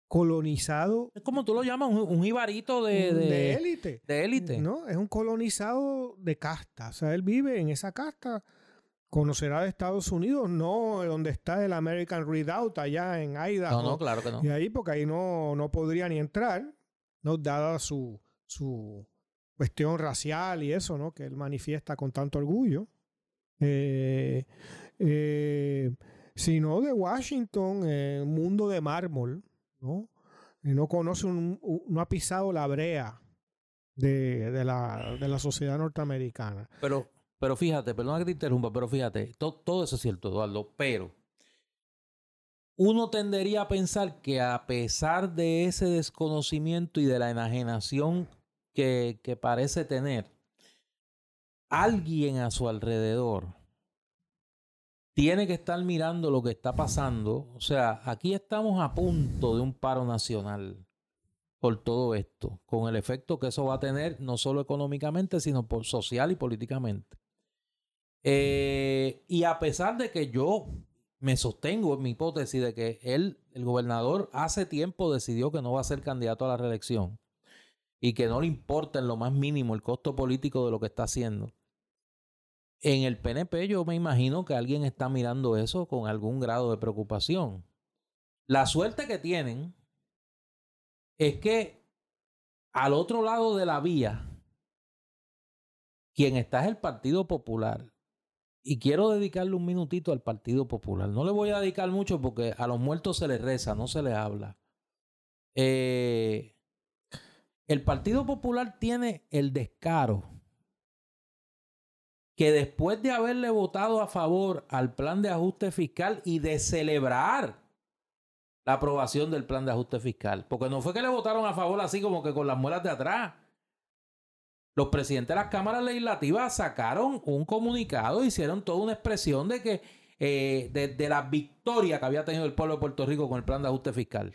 colonizado. Es como tú lo llamas, un, ibarito de, de, élite. De élite. No, es un colonizado de casta. O sea, él vive en esa casta. Conocerá de Estados Unidos, no donde está el American Redoubt, allá en Idaho. No, no, claro que no. Y ahí, porque ahí no, no podría ni entrar, ¿no? Dada su, su cuestión racial y eso, ¿no? Que él manifiesta con tanto orgullo. Eh, eh, sino de Washington, eh, mundo de mármol, ¿no? Y no conoce, un, no ha pisado la brea de, de, la, de, la, sociedad norteamericana. Pero, pero fíjate, perdona que te interrumpa, pero fíjate, todo eso es cierto, Eduardo, pero uno tendería a pensar que a pesar de ese desconocimiento y de la enajenación que, que parece tener, alguien a su alrededor tiene que estar mirando lo que está pasando. O sea, aquí estamos a punto de un paro nacional por todo esto, con el efecto que eso va a tener no solo económicamente, sino social y políticamente. Eh, y a pesar de que yo me sostengo en mi hipótesis de que él, el gobernador, hace tiempo decidió que no va a ser candidato a la reelección y que no le importa en lo más mínimo el costo político de lo que está haciendo. En el PNP yo me imagino que alguien está mirando eso con algún grado de preocupación. La suerte que tienen es que al otro lado de la vía, quien está es el Partido Popular. Y quiero dedicarle un minutito al Partido Popular. No le voy a dedicar mucho porque a los muertos se les reza, no se les habla. Eh, el Partido Popular tiene el descaro que después de haberle votado a favor al plan de ajuste fiscal y de celebrar la aprobación del plan de ajuste fiscal, porque no fue que le votaron a favor así como que con las muelas de atrás. Los presidentes de las cámaras legislativas sacaron un comunicado, hicieron toda una expresión de que eh, de la victoria que había tenido el pueblo de Puerto Rico con el plan de ajuste fiscal.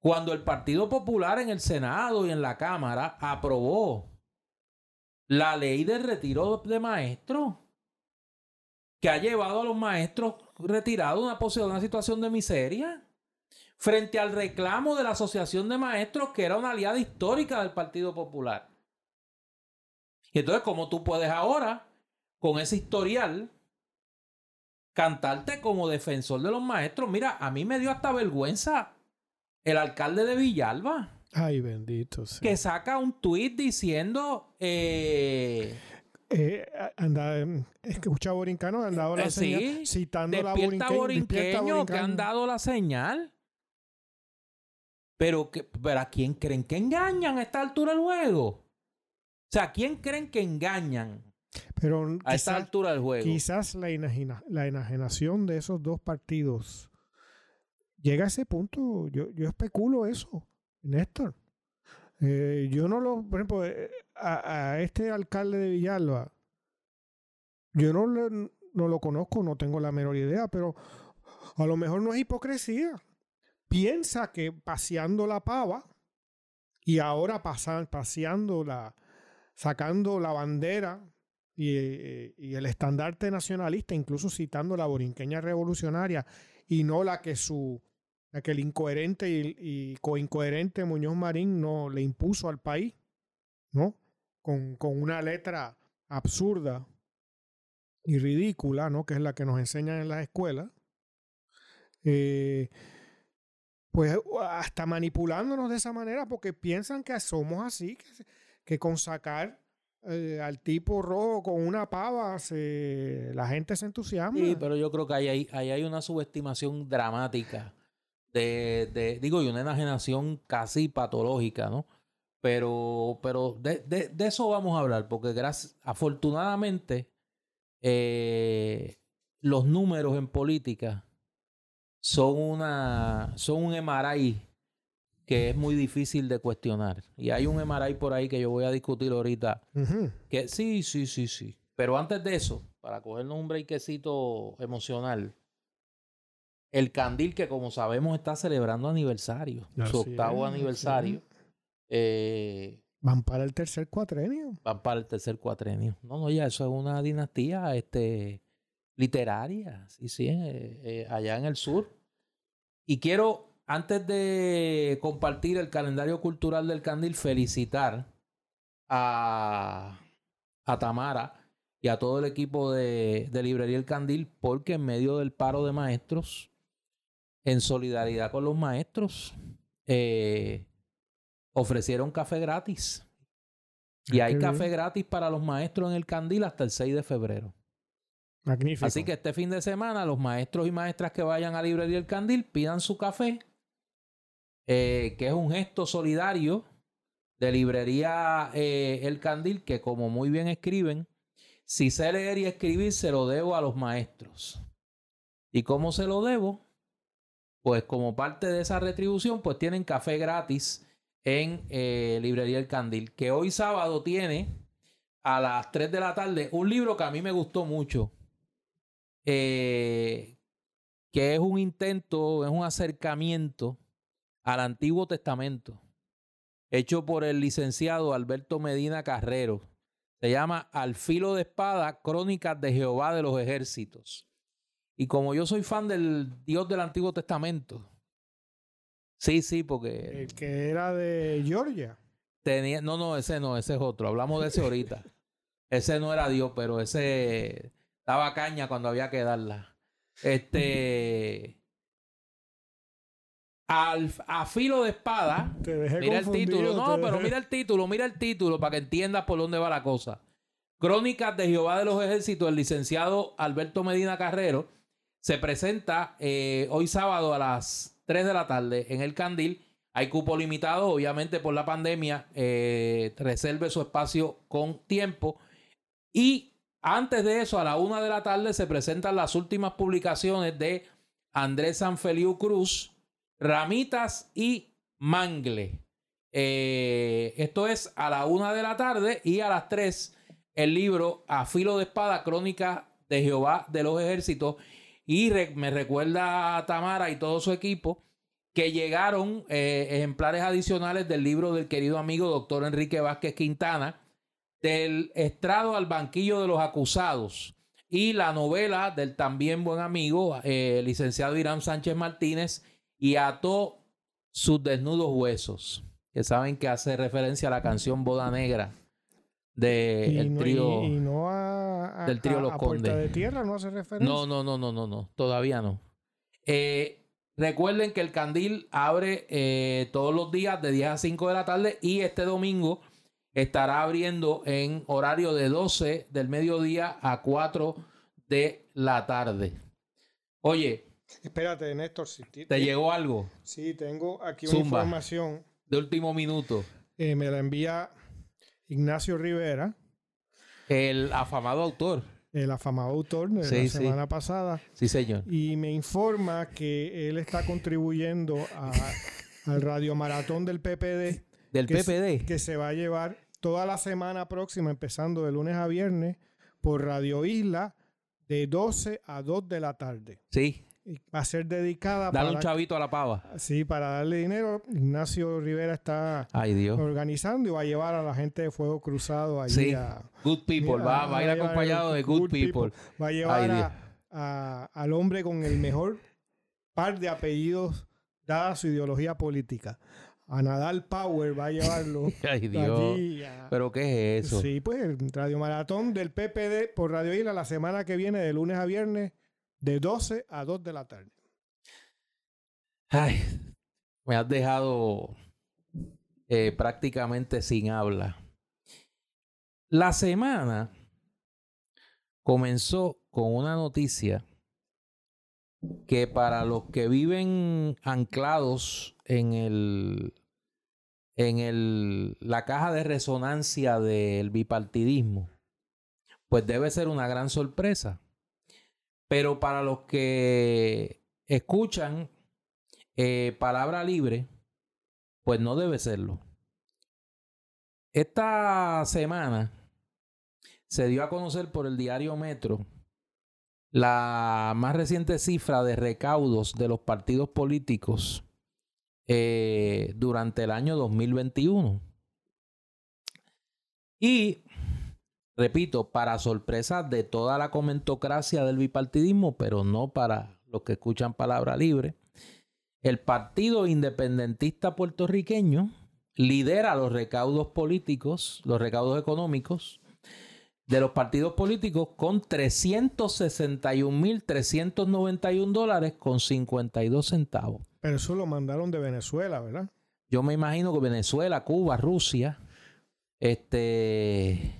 Cuando el Partido Popular en el Senado y en la Cámara aprobó la ley de retiro de maestros, que ha llevado a los maestros retirados a una, una situación de miseria, frente al reclamo de la Asociación de Maestros, que era una aliada histórica del Partido Popular. Y entonces, ¿cómo tú puedes ahora, con ese historial, cantarte como defensor de los maestros? Mira, a mí me dio hasta vergüenza el alcalde de Villalba. Ay, bendito. Que saca un tuit diciendo. Eh, eh, anda, escucha Borincano, han dado la eh, señal. Citando la borinqueño, que han dado la señal. Pero, que, pero ¿a quién creen que engañan a esta altura del juego? O sea, ¿a quién creen que engañan pero a esta altura del juego? Quizás la, la enajenación de esos dos partidos llega a ese punto. Yo, yo especulo eso. Néstor. Eh, yo no lo, por ejemplo, eh, a, este alcalde de Villalba, yo no, no lo conozco, no tengo la menor idea, pero a lo mejor no es hipocresía. Piensa que paseando la pava y ahora pasan, paseando la, sacando la bandera y, y, el estandarte nacionalista, incluso citando la borinqueña revolucionaria y no la que su que el incoherente y, coincoherente Muñoz Marín no le impuso al país, ¿no? Con, con, una letra absurda y ridícula, ¿no? Que es la que nos enseñan en las escuelas, eh, pues hasta manipulándonos de esa manera porque piensan que somos así, que, que con sacar eh, al tipo rojo con una pava se, la gente se entusiasma. Sí, pero yo creo que ahí hay, ahí hay una subestimación dramática de, de, digo, y una enajenación casi patológica, ¿no? Pero, pero de, de, de eso vamos a hablar, porque gracias, afortunadamente, eh, los números en política son una son un MRI que es muy difícil de cuestionar. Y hay un MRI por ahí que yo voy a discutir ahorita. Que sí, sí, sí, sí. Pero antes de eso, para cogernos un breakcito emocional, el Candil, que como sabemos está celebrando aniversario, su octavo aniversario. Eh, van para el tercer cuatrenio. Van para el tercer cuatrenio. No, no, ya eso es una dinastía este, literaria, sí, sí, eh, eh, allá en el sur. Y quiero, antes de compartir el calendario cultural del Candil, felicitar a, a Tamara y a todo el equipo de, de Librería El Candil, porque en medio del paro de maestros, en solidaridad con los maestros, eh, ofrecieron café gratis. Y hay café gratis para los maestros en el Candil hasta el 6 de febrero. Magnífico. Así que este fin de semana, los maestros y maestras que vayan a Librería El Candil pidan su café, eh, que es un gesto solidario de Librería eh, El Candil, que como muy bien escriben, si sé leer y escribir, se lo debo a los maestros. ¿Y cómo se lo debo? Pues como parte de esa retribución, pues tienen café gratis en eh, Librería El Candil, que hoy sábado tiene a las 3 de la tarde un libro que a mí me gustó mucho, que es un intento, es un acercamiento al Antiguo Testamento, hecho por el licenciado Alberto Medina Carrero. Se llama Al filo de espada, Crónicas de Jehová de los Ejércitos. Y como yo soy fan del Dios del Antiguo Testamento, sí, sí, porque... El que era de Georgia. Tenía, no, no, ese no, ese es otro. Hablamos de ese ahorita. ese no era Dios, pero ese daba caña cuando había que darla. Este... Al, a filo de espada. mira el título. No, pero mira el título, mira el título para que entiendas por dónde va la cosa. Crónicas de Jehová de los Ejércitos, el licenciado Alberto Medina Carrero se presenta eh, hoy sábado a las 3 de la tarde en el Candil. Hay cupo limitado, obviamente por la pandemia. Eh, reserve su espacio con tiempo. Y antes de eso, a la 1 de la tarde, se presentan las últimas publicaciones de Andrés Sanfeliu Cruz, Ramitas y Mangle. Eh, esto es a la 1 de la tarde y a las 3 el libro A filo de espada, crónica de Jehová de los ejércitos. Y me recuerda a Tamara y todo su equipo que llegaron eh, ejemplares adicionales del libro del querido amigo doctor Enrique Vázquez Quintana, del estrado al banquillo de los acusados, y la novela del también buen amigo, eh, licenciado Irán Sánchez Martínez, y ató sus desnudos huesos, que saben que hace referencia a la canción Boda Negra del trío. Y, no a, del trío Los Condes. de Tierra no hace referencia. No, no, no, no, no, no. Todavía no. Eh, recuerden que el Candil abre eh, todos los días de 10 a 5 de la tarde y este domingo estará abriendo en horario de 12 del mediodía a 4 de la tarde. Oye. Espérate, Néstor. Si ¿Te llegó algo? Sí, tengo aquí una información. De último minuto. Eh, me la envía Ignacio Rivera. El afamado autor. El afamado autor de la semana pasada. Sí, señor. Y me informa que él está contribuyendo al Radio Maratón del PPD. ¿Del PPD? que se va a llevar toda la semana próxima, empezando de lunes a viernes, por Radio Isla, de 12 a 2 de la tarde. Sí va a ser dedicada Dale un chavito a la pava. Sí, para darle dinero. Ignacio Rivera está organizando y va a llevar a la gente de Fuego Cruzado allí sí. Good People. va, a ir acompañado de Good, people. Va a llevar al hombre con el mejor par de apellidos dada su ideología política. A Nadal Power va a llevarlo. Ay, Dios. ¿Pero qué es eso? Sí, pues el Radio Maratón del PPD por Radio Isla la semana que viene, de lunes a viernes, de 12 a 2 de la tarde. Ay, me has dejado eh, prácticamente sin habla. La semana comenzó con una noticia que para los que viven anclados en el en el, la caja de resonancia del bipartidismo, pues debe ser una gran sorpresa. Pero para los que escuchan eh, palabra libre, pues no debe serlo. Esta semana se dio a conocer por el diario Metro la más reciente cifra de recaudos de los partidos políticos eh, durante el año 2021. Y, repito, para sorpresa de toda la comentocracia del bipartidismo, pero no para los que escuchan palabra libre, el Partido Independentista Puertorriqueño lidera los recaudos políticos, los recaudos económicos de los partidos políticos con 361.391 dólares con 52 centavos. Pero eso lo mandaron de Venezuela, ¿verdad? Yo me imagino que Venezuela, Cuba, Rusia, este,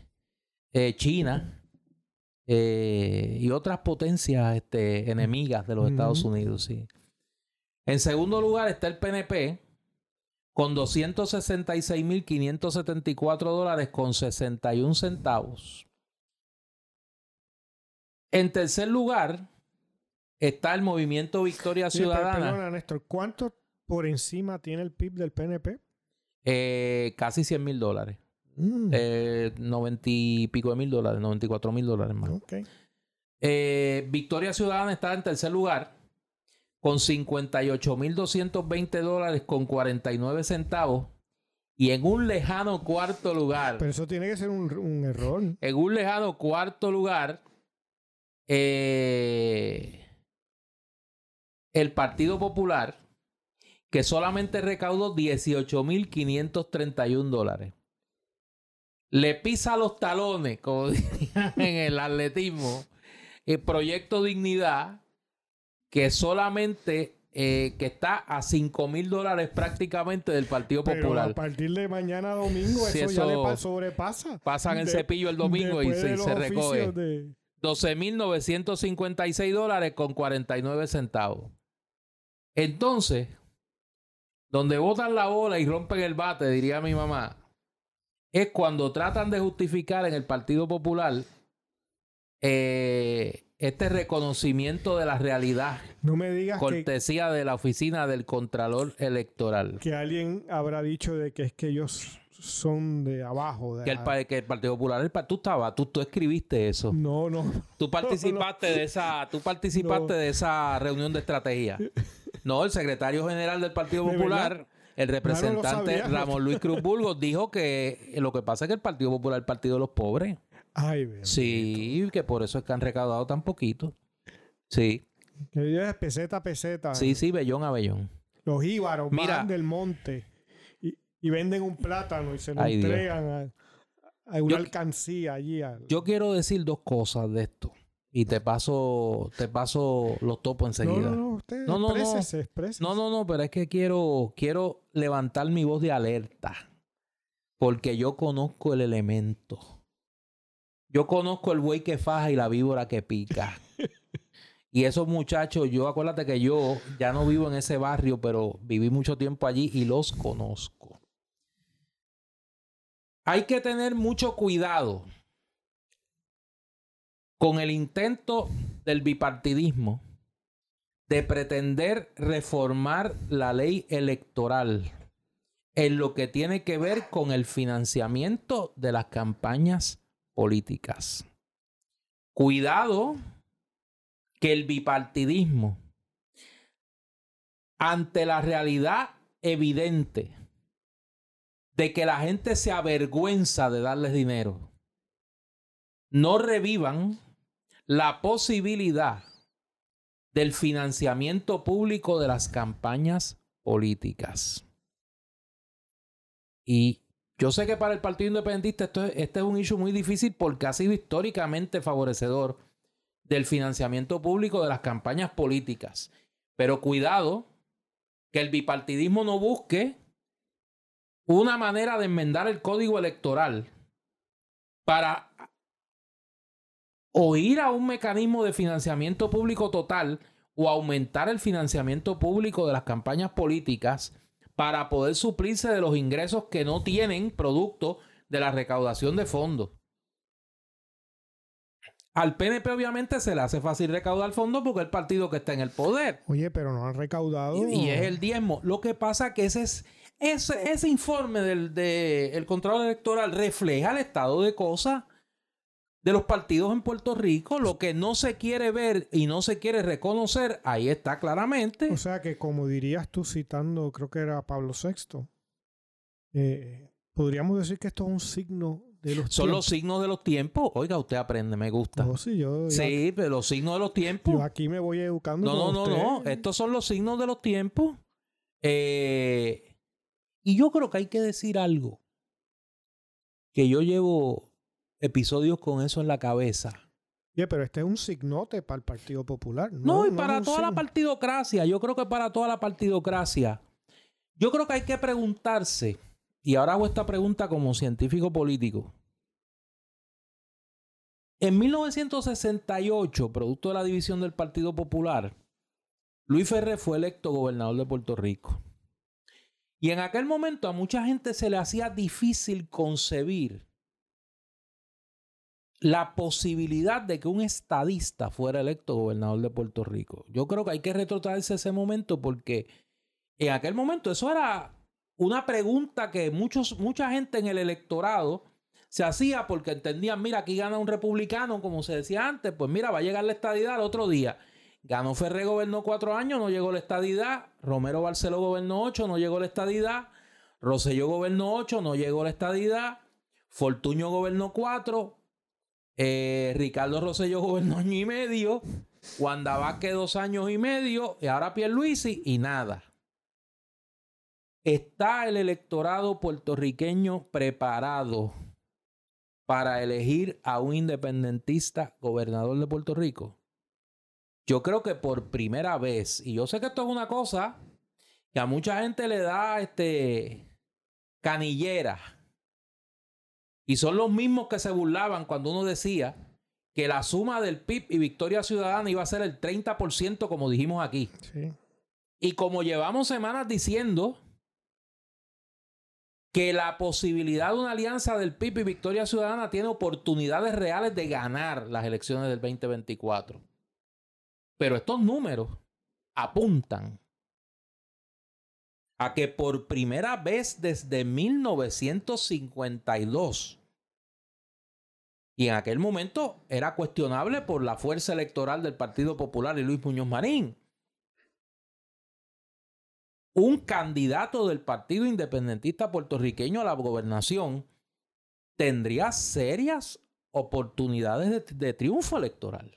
eh, China eh, y otras potencias este, enemigas de los Estados Unidos. Sí. En segundo lugar está el PNP con 266.574 dólares con 61 centavos. En tercer lugar está el movimiento Victoria Ciudadana. Perdona, Néstor, ¿cuánto por encima tiene el PIB del PNP? Eh, casi 100 mil dólares. Mm. Eh, 90 y pico de mil dólares, 94 mil dólares más. Okay. Eh, Victoria Ciudadana está en tercer lugar con 58 mil 220 dólares con 49 centavos. Y en un lejano cuarto lugar. Pero eso tiene que ser un, un error. En un lejano cuarto lugar. Eh, el Partido Popular, que solamente recaudó 18.531 dólares. Le pisa los talones, como dirían en el atletismo, el Proyecto Dignidad, que solamente eh, que está a 5 mil dólares prácticamente del Partido Popular. a partir de mañana domingo eso, ya le sobrepasa. Pasan el cepillo el domingo y se, se recoge. De... 12.956 dólares con 49 centavos. Entonces, donde botan la bola y rompen el bate, diría mi mamá, es cuando tratan de justificar en el Partido Popular eh, este reconocimiento de la realidad. No me digas cortesía de la oficina del Contralor Electoral. Que alguien habrá dicho de que es que ellos son de abajo. De que, el, que, el, Partido Popular, el, tú estabas, tú, tú escribiste eso. No, no. Tú participaste de esa, tú participaste de esa reunión de estrategia. No, el secretario general del Partido Popular, el representante Ramón Luis Cruz Burgos, dijo que lo que pasa es que el Partido Popular es el partido de los pobres. Ay, Sí, que por eso es que han recaudado tan poquito. Sí. Que es peseta a peseta. Sí, sí, bellón a bellón. Los íbaros van del monte y, venden un plátano y se lo entregan a, una alcancía allí. Yo quiero decir dos cosas de esto. Y te paso, te paso los topos enseguida. No, no, no, usted no, no, no. no, no, pero es que quiero, quiero levantar mi voz de alerta. Porque yo conozco el elemento. Yo conozco el buey que faja y la víbora que pica. y esos muchachos, yo acuérdate que yo ya no vivo en ese barrio, pero viví mucho tiempo allí y los conozco. Hay que tener mucho cuidado con el intento del bipartidismo de pretender reformar la ley electoral en lo que tiene que ver con el financiamiento de las campañas políticas. Cuidado que el bipartidismo, ante la realidad evidente de que la gente se avergüenza de darles dinero, no revivan la posibilidad del financiamiento público de las campañas políticas. Y yo sé que para el Partido Independentista esto, este es un issue muy difícil porque ha sido históricamente favorecedor del financiamiento público de las campañas políticas. Pero cuidado, que el bipartidismo no busque una manera de enmendar el código electoral para o ir a un mecanismo de financiamiento público total o aumentar el financiamiento público de las campañas políticas para poder suplirse de los ingresos que no tienen producto de la recaudación de fondos. Al PNP obviamente se le hace fácil recaudar fondos porque es el partido que está en el poder. Oye, pero no han recaudado. Y, es el diezmo. Lo que pasa que ese es ese, ese informe del de, el control electoral refleja el estado de cosas de los partidos en Puerto Rico. Lo que no se quiere ver y no se quiere reconocer, ahí está claramente. O sea que como dirías tú citando, creo que era Pablo VI, eh, podríamos decir que esto es un signo son los signos de los tiempos. Oiga, usted aprende, me gusta. sí, pero los signos de los tiempos. Yo aquí me voy educando. No, no, no, no. Estos son los signos de los tiempos. Eh, y yo creo que hay que decir algo. Que yo llevo episodios con eso en la cabeza. Yeah, pero este es un signote para el Partido Popular. No, y para toda la partidocracia. Yo creo que para toda la partidocracia. Yo creo que hay que preguntarse y ahora hago esta pregunta como científico político. En 1968, producto de la división del Partido Popular, Luis Ferrer fue electo gobernador de Puerto Rico. Y en aquel momento a mucha gente se le hacía difícil concebir la posibilidad de que un estadista fuera electo gobernador de Puerto Rico. Yo creo que hay que retrotraerse ese momento porque en aquel momento eso era una pregunta que muchos, mucha gente en el electorado se hacía porque entendían, mira, aquí gana un republicano, como se decía antes, pues mira, va a llegar la estadidad el otro día. Ganó Ferré, gobernó cuatro años, no llegó la estadidad. Romero Barceló gobernó ocho, no llegó la estadidad. Roselló gobernó ocho, no llegó la estadidad. Fortuño gobernó cuatro. Eh, Ricardo Rosselló gobernó año y medio. Wanda Vázquez dos años y medio. Y ahora Pierluisi y nada. ¿Está el electorado puertorriqueño preparado para elegir a un independentista gobernador de Puerto Rico? Yo creo que por primera vez, y yo sé que esto es una cosa que a mucha gente le da este canillera. Y son los mismos que se burlaban cuando uno decía que la suma del PIB y Victoria Ciudadana iba a ser el 30%, como dijimos aquí. Y como llevamos semanas diciendo que la posibilidad de una alianza del PIB y Victoria Ciudadana tiene oportunidades reales de ganar las elecciones del 2024. Pero estos números apuntan a que por primera vez desde 1952, y en aquel momento era cuestionable por la fuerza electoral del Partido Popular y Luis Muñoz Marín, un candidato del Partido Independentista puertorriqueño a la gobernación tendría serias oportunidades de, triunfo electoral.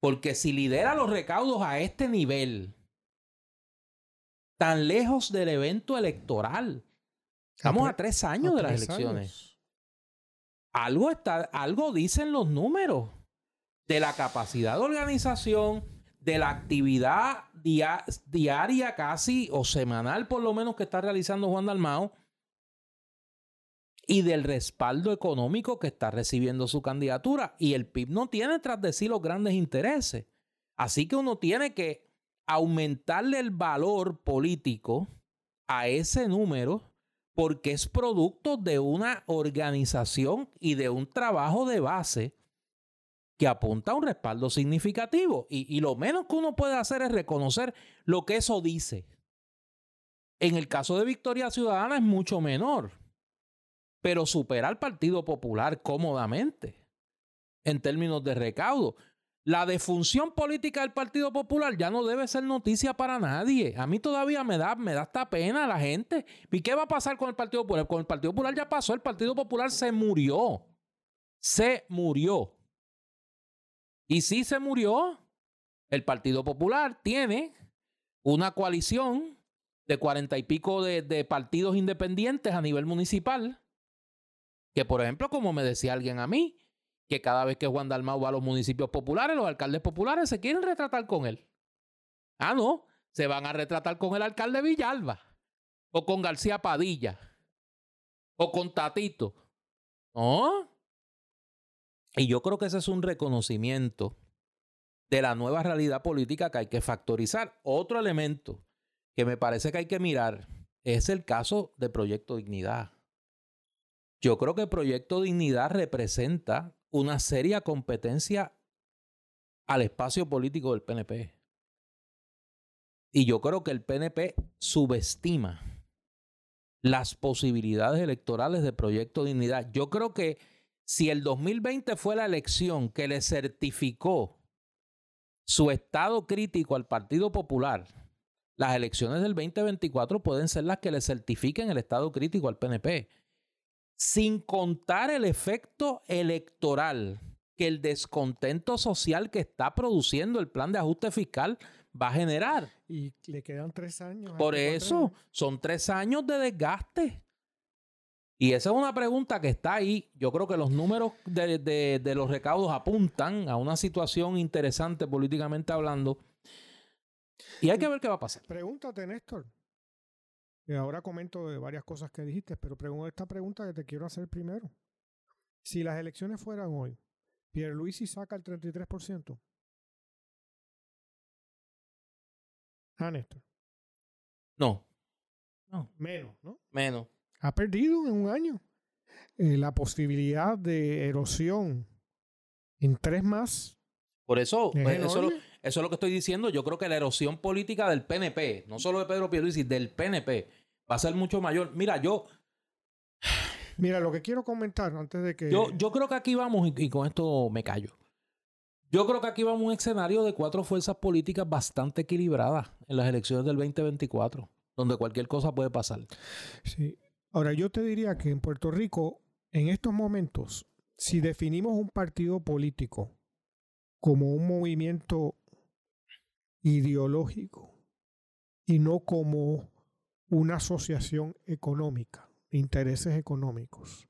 Porque si lidera los recaudos a este nivel, tan lejos del evento electoral, estamos a, tres años de las elecciones. Algo, está, algo dicen los números de la capacidad de organización, de la actividad diaria casi o semanal por lo menos que está realizando Juan Dalmao y del respaldo económico que está recibiendo su candidatura. Y el PIB no tiene tras de sí los grandes intereses. Así que uno tiene que aumentarle el valor político a ese número porque es producto de una organización y de un trabajo de base que apunta a un respaldo significativo. Y, lo menos que uno puede hacer es reconocer lo que eso dice. En el caso de Victoria Ciudadana es mucho menor, pero supera al Partido Popular cómodamente en términos de recaudo. La defunción política del Partido Popular ya no debe ser noticia para nadie. A mí todavía me da, me da esta pena la gente. ¿Y qué va a pasar con el Partido Popular? Con el Partido Popular ya pasó, el Partido Popular se murió. Se murió. Y si se murió. El Partido Popular tiene una coalición de cuarenta y pico de, partidos independientes a nivel municipal. Que, por ejemplo, como me decía alguien a mí, que cada vez que Juan Dalmau va a los municipios populares, los alcaldes populares se quieren retratar con él. Ah, no. se van a retratar con el alcalde Villalba o con García Padilla o con Tatito. ¿No? Y yo creo que ese es un reconocimiento de la nueva realidad política que hay que factorizar. Otro elemento que me parece que hay que mirar es el caso de Proyecto Dignidad. Yo creo que Proyecto Dignidad representa una seria competencia al espacio político del PNP. Y yo creo que el PNP subestima las posibilidades electorales de Proyecto Dignidad. Yo creo que si el 2020 fue la elección que le certificó su estado crítico al Partido Popular, las elecciones del 2024 pueden ser las que le certifiquen el estado crítico al PNP sin contar el efecto electoral que el descontento social que está produciendo el plan de ajuste fiscal va a generar. Y le quedan tres años. Por eso, son tres años de desgaste. Y esa es una pregunta que está ahí. Yo creo que los números de, de los recaudos apuntan a una situación interesante políticamente hablando. Y hay que ver qué va a pasar. Pregúntate, Néstor. Y ahora comento de varias cosas que dijiste, pero esta pregunta que te quiero hacer primero. Si las elecciones fueran hoy, Pierluisi saca el 33%. Ah, Néstor. No. No. Menos, ¿no? Menos. Ha perdido en un año. Eh, la posibilidad de erosión en tres más. Por eso, pues, eso, es lo que estoy diciendo. Yo creo que la erosión política del PNP, no solo de Pedro Pierluisi, del PNP, va a ser mucho mayor. Mira, yo... Mira, lo que quiero comentar antes de que... Yo, yo creo que aquí vamos, y, con esto me callo. Yo creo que aquí vamos a un escenario de cuatro fuerzas políticas bastante equilibradas en las elecciones del 2024, donde cualquier cosa puede pasar. Sí. Ahora, yo te diría que en Puerto Rico, en estos momentos, si definimos un partido político como un movimiento ideológico y no como una asociación económica, intereses económicos.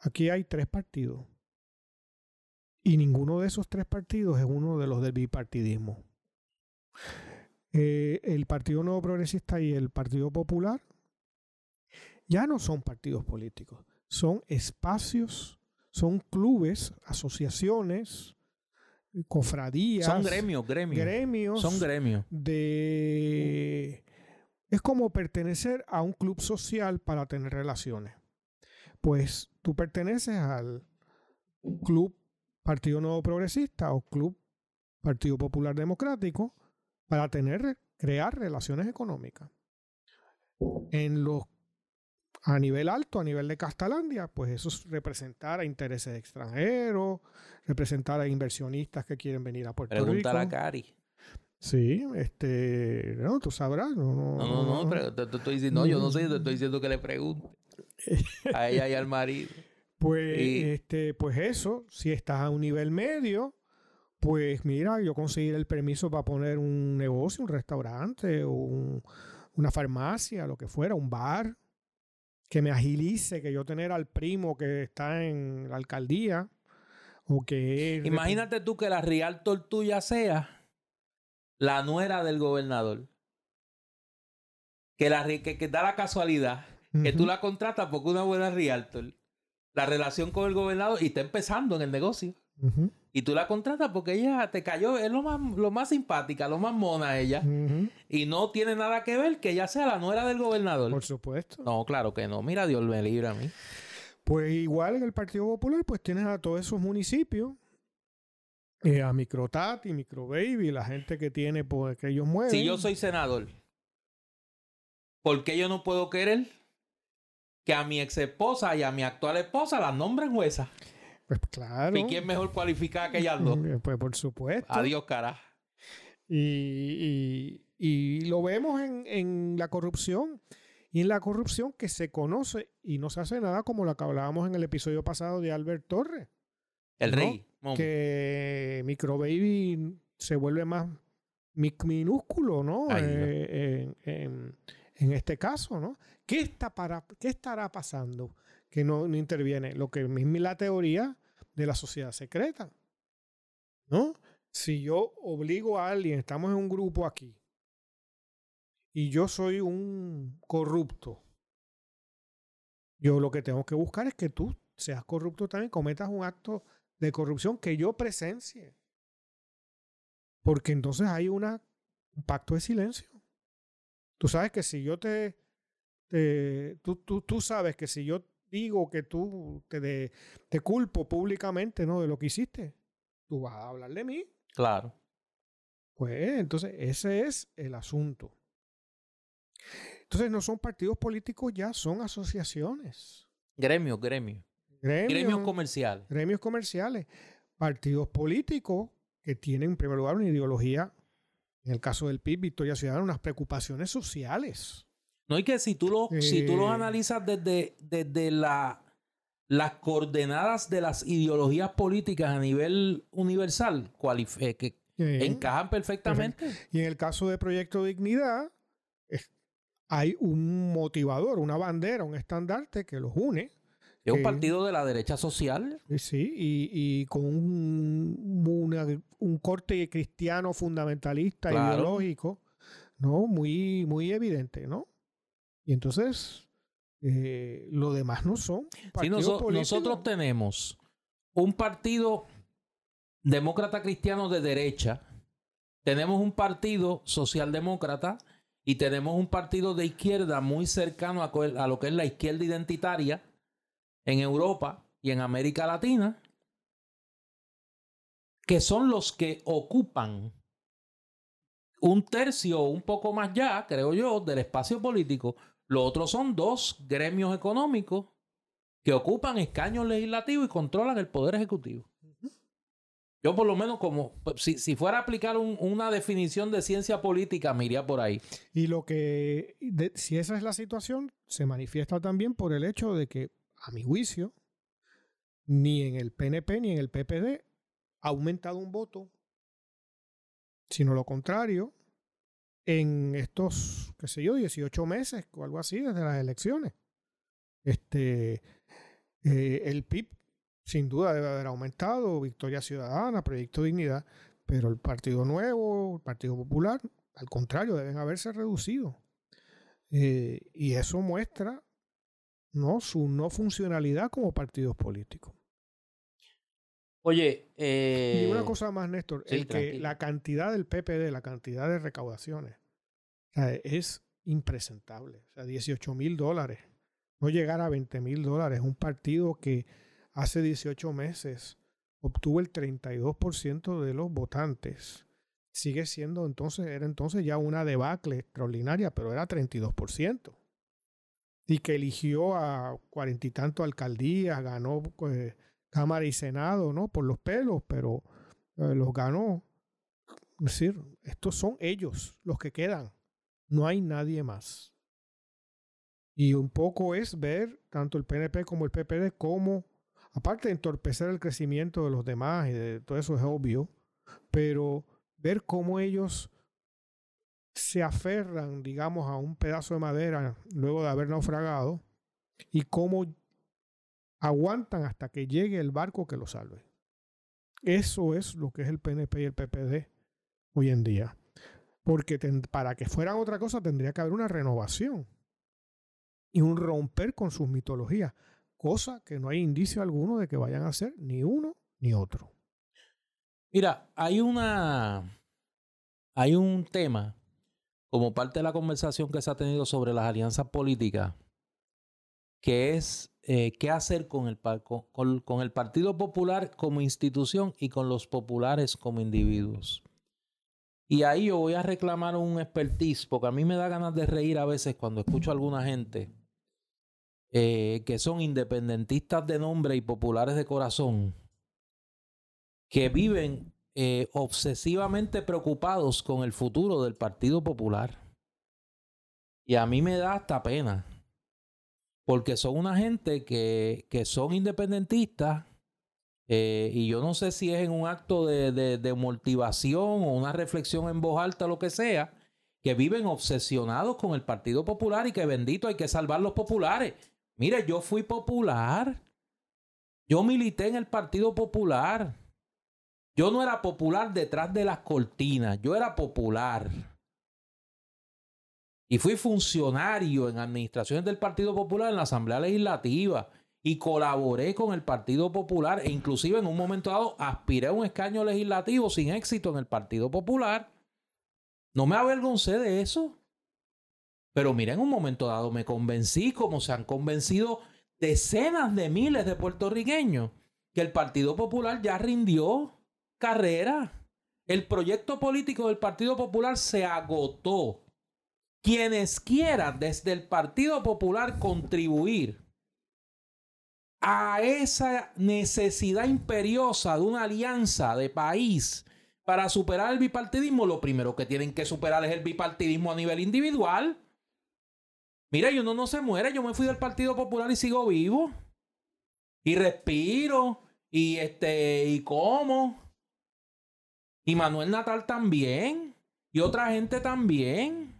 Aquí hay tres partidos. Y ninguno de esos tres partidos es uno de los del bipartidismo. Eh, el Partido Nuevo Progresista y el Partido Popular ya no son partidos políticos, son espacios, son clubes, asociaciones, cofradías. Son gremios, gremios. Gremios. Son gremios. De es como pertenecer a un club social para tener relaciones. Pues tú perteneces al Club Partido Nuevo Progresista o Club Partido Popular Democrático para tener, crear relaciones económicas. En los a nivel alto, a nivel de Castalandia, pues eso es representar a intereses extranjeros, representar a inversionistas que quieren venir a Puerto Rico. Preguntar a Cari. Sí, este, no, tú sabrás. No, no, no, no, no pero te, estoy diciendo, no, yo no sé, te estoy diciendo que le pregunte a ella y al marido. Pues, este, pues eso, si estás a un nivel medio, pues mira, yo conseguir el permiso para poner un negocio, un restaurante, o una farmacia, lo que fuera, un bar, que me agilice, que yo tener al primo que está en la alcaldía, o que... Imagínate tú que la realtor tuya sea la nuera del gobernador. Que, la, que, da la casualidad que tú la contratas porque una buena realtor. La relación con el gobernador y está empezando en el negocio. Y tú la contratas porque ella te cayó, es lo más, lo más simpática, lo más mona ella. Y no tiene nada que ver que ella sea la nuera del gobernador. Por supuesto. No, claro que no. Mira, Dios me libre a mí. Pues igual en el Partido Popular, pues tienes a todos esos municipios eh, a Microtati, Microbaby, la gente que tiene, pues, que ellos mueven. Si yo soy senador, ¿por qué yo no puedo querer que a mi ex esposa y a mi actual esposa las nombren jueza? Pues claro. ¿Y quién mejor cualificada que ellas dos? Eh, pues por supuesto. Adiós, cara. Y, y, lo vemos en, en, la corrupción. Y en la corrupción que se conoce y no se hace nada como lo que hablábamos en el episodio pasado de Albert Torres. El rey. Que Microbaby se vuelve más minúsculo, ¿no? Eh, en, este caso, ¿no? ¿Qué, está para, ¿Qué estará pasando que no, no interviene? Lo que es la teoría de la sociedad secreta, ¿no? Si yo obligo a alguien, estamos en un grupo aquí, y yo soy un corrupto, yo lo que tengo que buscar es que tú seas corrupto también, cometas un acto de corrupción que yo presencie. Porque entonces hay una, un pacto de silencio. Tú sabes que si yo te... te tú, tú, tú sabes que si yo digo que tú te, te culpo públicamente ¿no? de lo que hiciste, tú vas a hablar de mí. Claro. Pues entonces ese es el asunto. Entonces no son partidos políticos ya, son asociaciones. Gremios, gremios. Gremios, gremios comerciales. Gremios comerciales. Partidos políticos que tienen en primer lugar una ideología, en el caso del PIB, Victoria Ciudadana, unas preocupaciones sociales. No, y que si tú lo, si tú lo eh. analizas desde, desde la, las coordenadas de las ideologías políticas a nivel universal, eh, que encajan perfectamente. Y en el caso de Proyecto Dignidad, hay un motivador, una bandera, un estandarte que los une. Es un partido de la derecha social. Sí, y, con un, un, corte cristiano fundamentalista, ideológico, ¿no? Muy, muy evidente, ¿no? Y entonces, eh, lo demás no son. Sí, nosotros tenemos un partido demócrata cristiano de derecha, tenemos un partido socialdemócrata y tenemos un partido de izquierda muy cercano a, lo que es la izquierda identitaria en Europa y en América Latina, que son los que ocupan un tercio o un poco más ya, creo yo, del espacio político. Los otros son dos gremios económicos que ocupan escaños legislativos y controlan el poder ejecutivo. Yo por lo menos como, pues, si, fuera a aplicar una definición de ciencia política, me iría por ahí. Y lo que, si esa es la situación, se manifiesta también por el hecho de que, a mi juicio, ni en el PNP ni en el PPD ha aumentado un voto, sino lo contrario, en estos, qué sé yo, 18 meses o algo así desde las elecciones. Este, eh, el PIB sin duda debe haber aumentado, Victoria Ciudadana, Proyecto Dignidad, pero el Partido Nuevo, el Partido Popular, al contrario, deben haberse reducido. Eh, y eso muestra ¿no? su no funcionalidad como partidos políticos. Oye, y una eh, cosa más, Néstor, el que la cantidad del PPD, la cantidad de recaudaciones, es impresentable. O sea, 18 mil dólares, no llegar a 20 mil dólares. Un partido que hace 18 meses obtuvo el 32% de los votantes. Sigue siendo entonces, era entonces ya una debacle extraordinaria, pero era 32%. Y que eligió a cuarenta y tanto alcaldías, ganó pues, Cámara y Senado, ¿no? Por los pelos, pero eh, los ganó. Es decir, estos son ellos los que quedan. No hay nadie más. Y un poco es ver tanto el PNP como el PPD como aparte de entorpecer el crecimiento de los demás y de todo eso es obvio, pero ver cómo ellos se aferran, digamos, a un pedazo de madera luego de haber naufragado y cómo aguantan hasta que llegue el barco que los salve. Eso es lo que es el PNP y el PPD hoy en día. Porque para que fueran otra cosa tendría que haber una renovación y un romper con sus mitologías cosa que no hay indicio alguno de que vayan a hacer ni uno ni otro. Mira, hay una. Hay un tema, como parte de la conversación que se ha tenido sobre las alianzas políticas, que es eh, qué hacer con el, con, el Partido Popular como institución y con los populares como individuos. Y ahí yo voy a reclamar un expertise, porque a mí me da ganas de reír a veces cuando escucho a alguna gente eh, que son independentistas de nombre y populares de corazón, que viven eh, obsesivamente preocupados con el futuro del Partido Popular. Y a mí me da hasta pena, porque son una gente que, que son independentistas, eh, y yo no sé si es en un acto de, de, de motivación o una reflexión en voz alta, lo que sea, que viven obsesionados con el Partido Popular y que bendito hay que salvar los populares. Mire, yo fui popular. Yo milité en el Partido Popular. Yo no era popular detrás de las cortinas, yo era popular. Y fui funcionario en administraciones del Partido Popular en la Asamblea Legislativa y colaboré con el Partido Popular e inclusive en un momento dado aspiré a un escaño legislativo sin éxito en el Partido Popular. No me avergoncé de eso. Pero mira, en un momento dado me convencí, como se han convencido decenas de miles de puertorriqueños, que el Partido Popular ya rindió carrera. El proyecto político del Partido Popular se agotó. Quienes quieran desde el Partido Popular contribuir a esa necesidad imperiosa de una alianza de país para superar el bipartidismo, lo primero que tienen que superar es el bipartidismo a nivel individual. Mira, y uno no se muere. Yo me fui del Partido Popular y sigo vivo. Y respiro. Y este, y como. Y Manuel Natal también. Y otra gente también.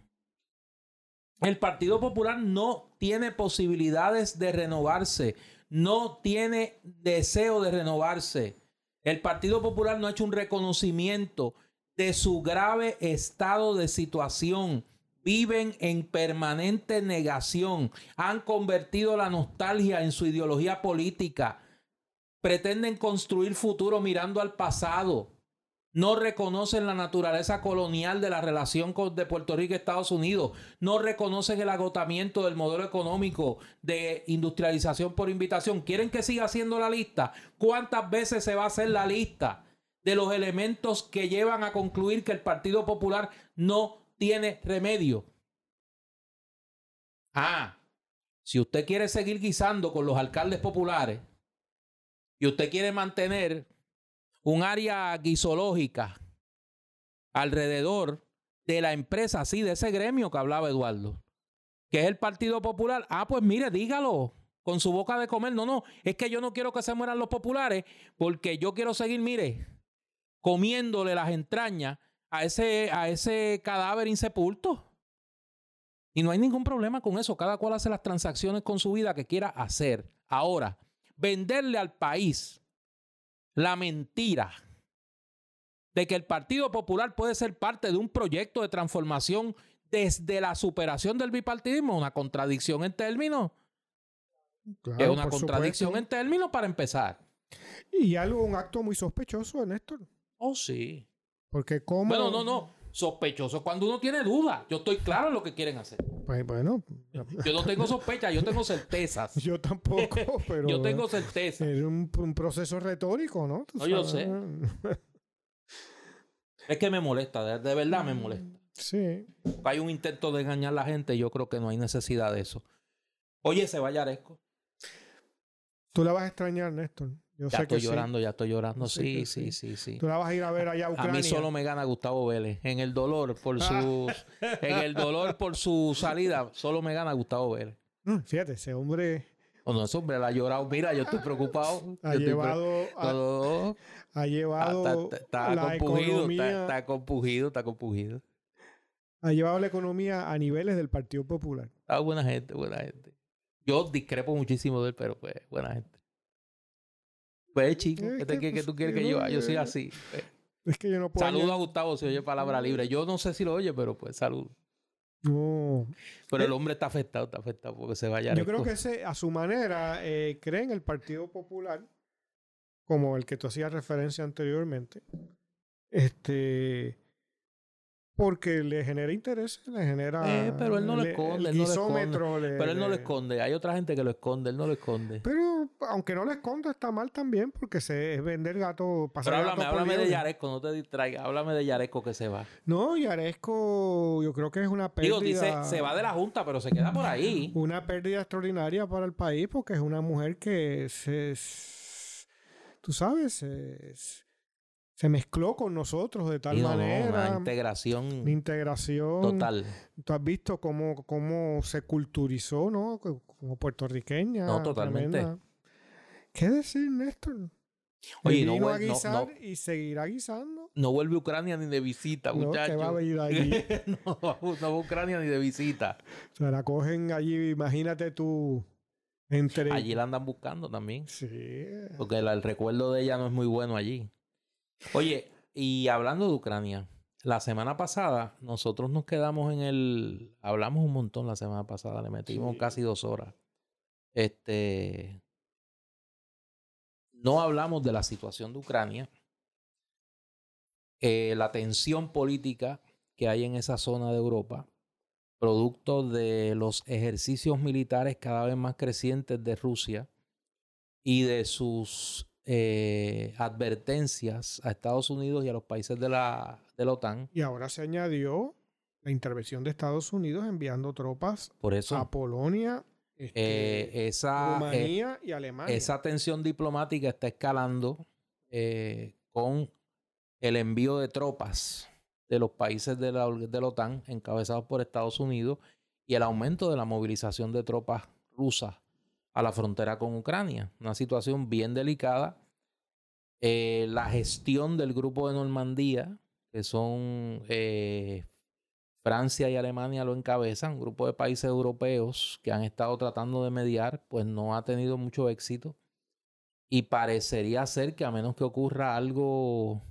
El Partido Popular no tiene posibilidades de renovarse no tiene deseo de renovarse. El Partido Popular no ha hecho un reconocimiento de su grave estado de situación. Viven en permanente negación. Han convertido la nostalgia en su ideología política. Pretenden construir futuro mirando al pasado no reconocen la naturaleza colonial de la relación de Puerto Rico y Estados Unidos, no reconocen el agotamiento del modelo económico de industrialización por invitación. ¿Quieren que siga haciendo la lista? ¿Cuántas veces se va a hacer la lista de los elementos que llevan a concluir que el Partido Popular no tiene remedio? Ah, si usted quiere seguir guisando con los alcaldes populares y usted quiere mantener un área guisológica alrededor de la empresa, sí, de ese gremio que hablaba Eduardo, que es el Partido Popular. Ah, pues mire, dígalo con su boca de comer. No, no, es que yo no quiero que se mueran los populares porque yo quiero seguir, mire, comiéndole las entrañas a ese, a ese cadáver insepulto. Y no hay ningún problema con eso. Cada cual hace las transacciones con su vida que quiera hacer. Ahora, venderle al país la mentira de que el Partido Popular puede ser parte de un proyecto de transformación desde la superación del bipartidismo, una contradicción en términos. es una contradicción en términos para empezar. Y algo, un acto muy sospechoso, Néstor. Oh, sí. Porque como... Bueno, no, no sospechoso cuando uno tiene dudas. Yo estoy claro en lo que quieren hacer. Pues bueno. Yo no tengo sospecha, yo tengo certezas. yo tampoco, pero. yo tengo certezas. Es un, proceso retórico, ¿no? No, yo sé. es que me molesta, de, verdad me molesta. Sí. Hay un intento de engañar a la gente, yo creo que no hay necesidad de eso. Oye, se vaya Aresco. Tú la vas a extrañar, Néstor ya estoy llorando, ya estoy llorando. Sí, sí, sí, sí, Tú la vas a ir a ver allá a Ucrania. A mí solo me gana Gustavo Vélez. En el dolor por su, en el dolor por su salida, solo me gana Gustavo Vélez. fíjate, ese hombre. O no, ese hombre la ha llorado. Mira, yo estoy preocupado. Ha llevado. ha, llevado. Está, la compugido, está, compugido, está compugido. Ha llevado la economía a niveles del Partido Popular. Ah, buena gente, buena gente. Yo discrepo muchísimo de él, pero pues, buena gente. Pues, chico, ¿qué, pues, tú quieres que yo Yo soy así. Pues. Es que yo no puedo. Saludo a Gustavo si oye palabra libre. Yo no sé si lo oye, pero pues saludo. No. Pero el eh, hombre está afectado, está afectado porque se vaya. Yo creo que ese, a su manera, eh, cree en el Partido Popular, como el que tú hacías referencia anteriormente. Este porque le genera interés, le genera. Eh, pero él no lo esconde. El, pero él no lo esconde. Hay otra gente que lo esconde, él no lo esconde. Pero aunque no lo esconde, está mal también, porque se es vender gato. Pasar pero háblame, háblame de Yaresco, no te distraigas. Háblame de Yaresco que se va. No, Yaresco, yo creo que es una pérdida. Digo, dice, se va de la Junta, pero se queda por ahí. Una pérdida extraordinaria para el país, porque es una mujer que se. Tú sabes, es se mezcló con nosotros de tal manera. Una integración. Una integración. Total. Tú has visto cómo, cómo se culturizó, ¿no? Como puertorriqueña. No, totalmente. ¿Qué decir, Néstor? Oye, no, vino a guisar y seguirá guisando. No vuelve a Ucrania ni de visita, muchachos. No, va a ir allí. no, no va a Ucrania ni de visita. O sea, la cogen allí, imagínate tú. Entre... Allí la andan buscando también. Sí. Porque el recuerdo de ella no es muy bueno allí. Oye, y hablando de Ucrania, la semana pasada nosotros nos quedamos en el... Hablamos un montón la semana pasada, le metimos Sí. casi dos horas. Este... No hablamos de la situación de Ucrania, eh, la tensión política que hay en esa zona de Europa, producto de los ejercicios militares cada vez más crecientes de Rusia y de sus eh, advertencias a Estados Unidos y a los países de la, de la OTAN. Y ahora se añadió la intervención de Estados Unidos enviando tropas Por eso a Polonia, este, eh, esa, eh, Rumanía y Alemania. esa tensión diplomática está escalando con el envío de tropas de los países de la, de la OTAN encabezados por Estados Unidos y el aumento de la movilización de tropas rusas a la frontera con Ucrania. Una situación bien delicada. Eh, la gestión del grupo de Normandía, que son eh, Francia y Alemania lo encabezan, un grupo de países europeos que han estado tratando de mediar, pues no ha tenido mucho éxito. Y parecería ser que a menos que ocurra algo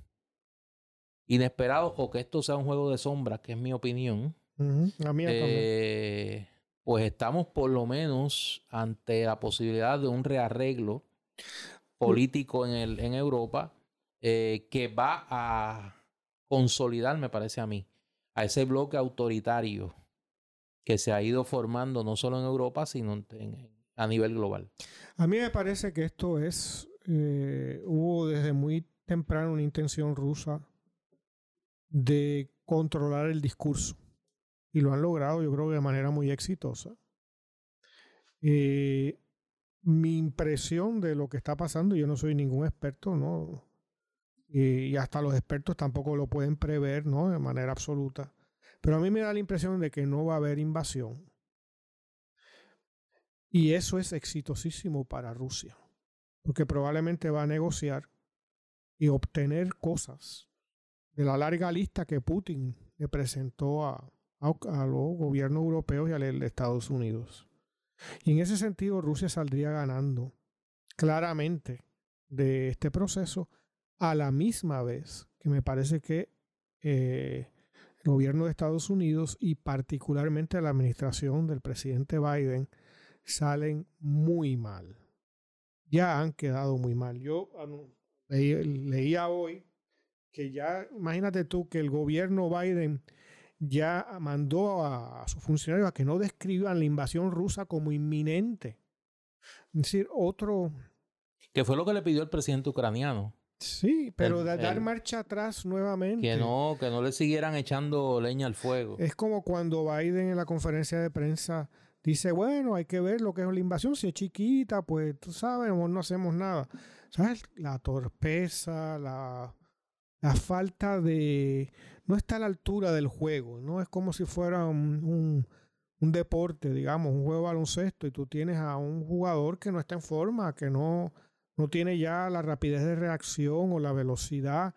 inesperado o que esto sea un juego de sombras, que es mi opinión, La mía también. Pues estamos por lo menos ante la posibilidad de un rearreglo político en, el, en Europa eh, que va a consolidar, me parece a mí, a ese bloque autoritario que se ha ido formando no solo en Europa, sino a nivel global. A mí me parece que esto es, eh, hubo desde muy temprano una intención rusa de controlar el discurso. Y lo han logrado, yo creo que de manera muy exitosa. Eh, mi impresión de lo que está pasando, yo no soy ningún experto, ¿no? Y, y hasta los expertos tampoco lo pueden prever, ¿no? De manera absoluta. Pero a mí me da la impresión de que no va a haber invasión. Y eso es exitosísimo para Rusia, porque probablemente va a negociar y obtener cosas de la larga lista que Putin le presentó a, a, a los gobiernos europeos y al de Estados Unidos. Y en ese sentido Rusia saldría ganando claramente de este proceso a la misma vez que me parece que eh, el gobierno de Estados Unidos y particularmente la administración del presidente Biden salen muy mal. Ya han quedado muy mal. Yo leía hoy que ya, imagínate tú que el gobierno Biden ya mandó a, a sus funcionarios a que no describan la invasión rusa como inminente. Es decir, otro, Que fue lo que le pidió el presidente ucraniano. sí, pero El- de dar el- marcha atrás nuevamente. Que no, que no le siguieran echando leña al fuego. Es como cuando Biden en la conferencia de prensa dice, bueno, hay que ver lo que es la invasión, si es chiquita, pues tú sabes, no no hacemos nada. ¿Sabes? La torpeza, la, la falta de... No está a la altura del juego, ¿no? Es como si fuera un, un- deporte, digamos, un juego baloncesto y tú tienes a un jugador que no está en forma, que no, no tiene ya la rapidez de reacción o la velocidad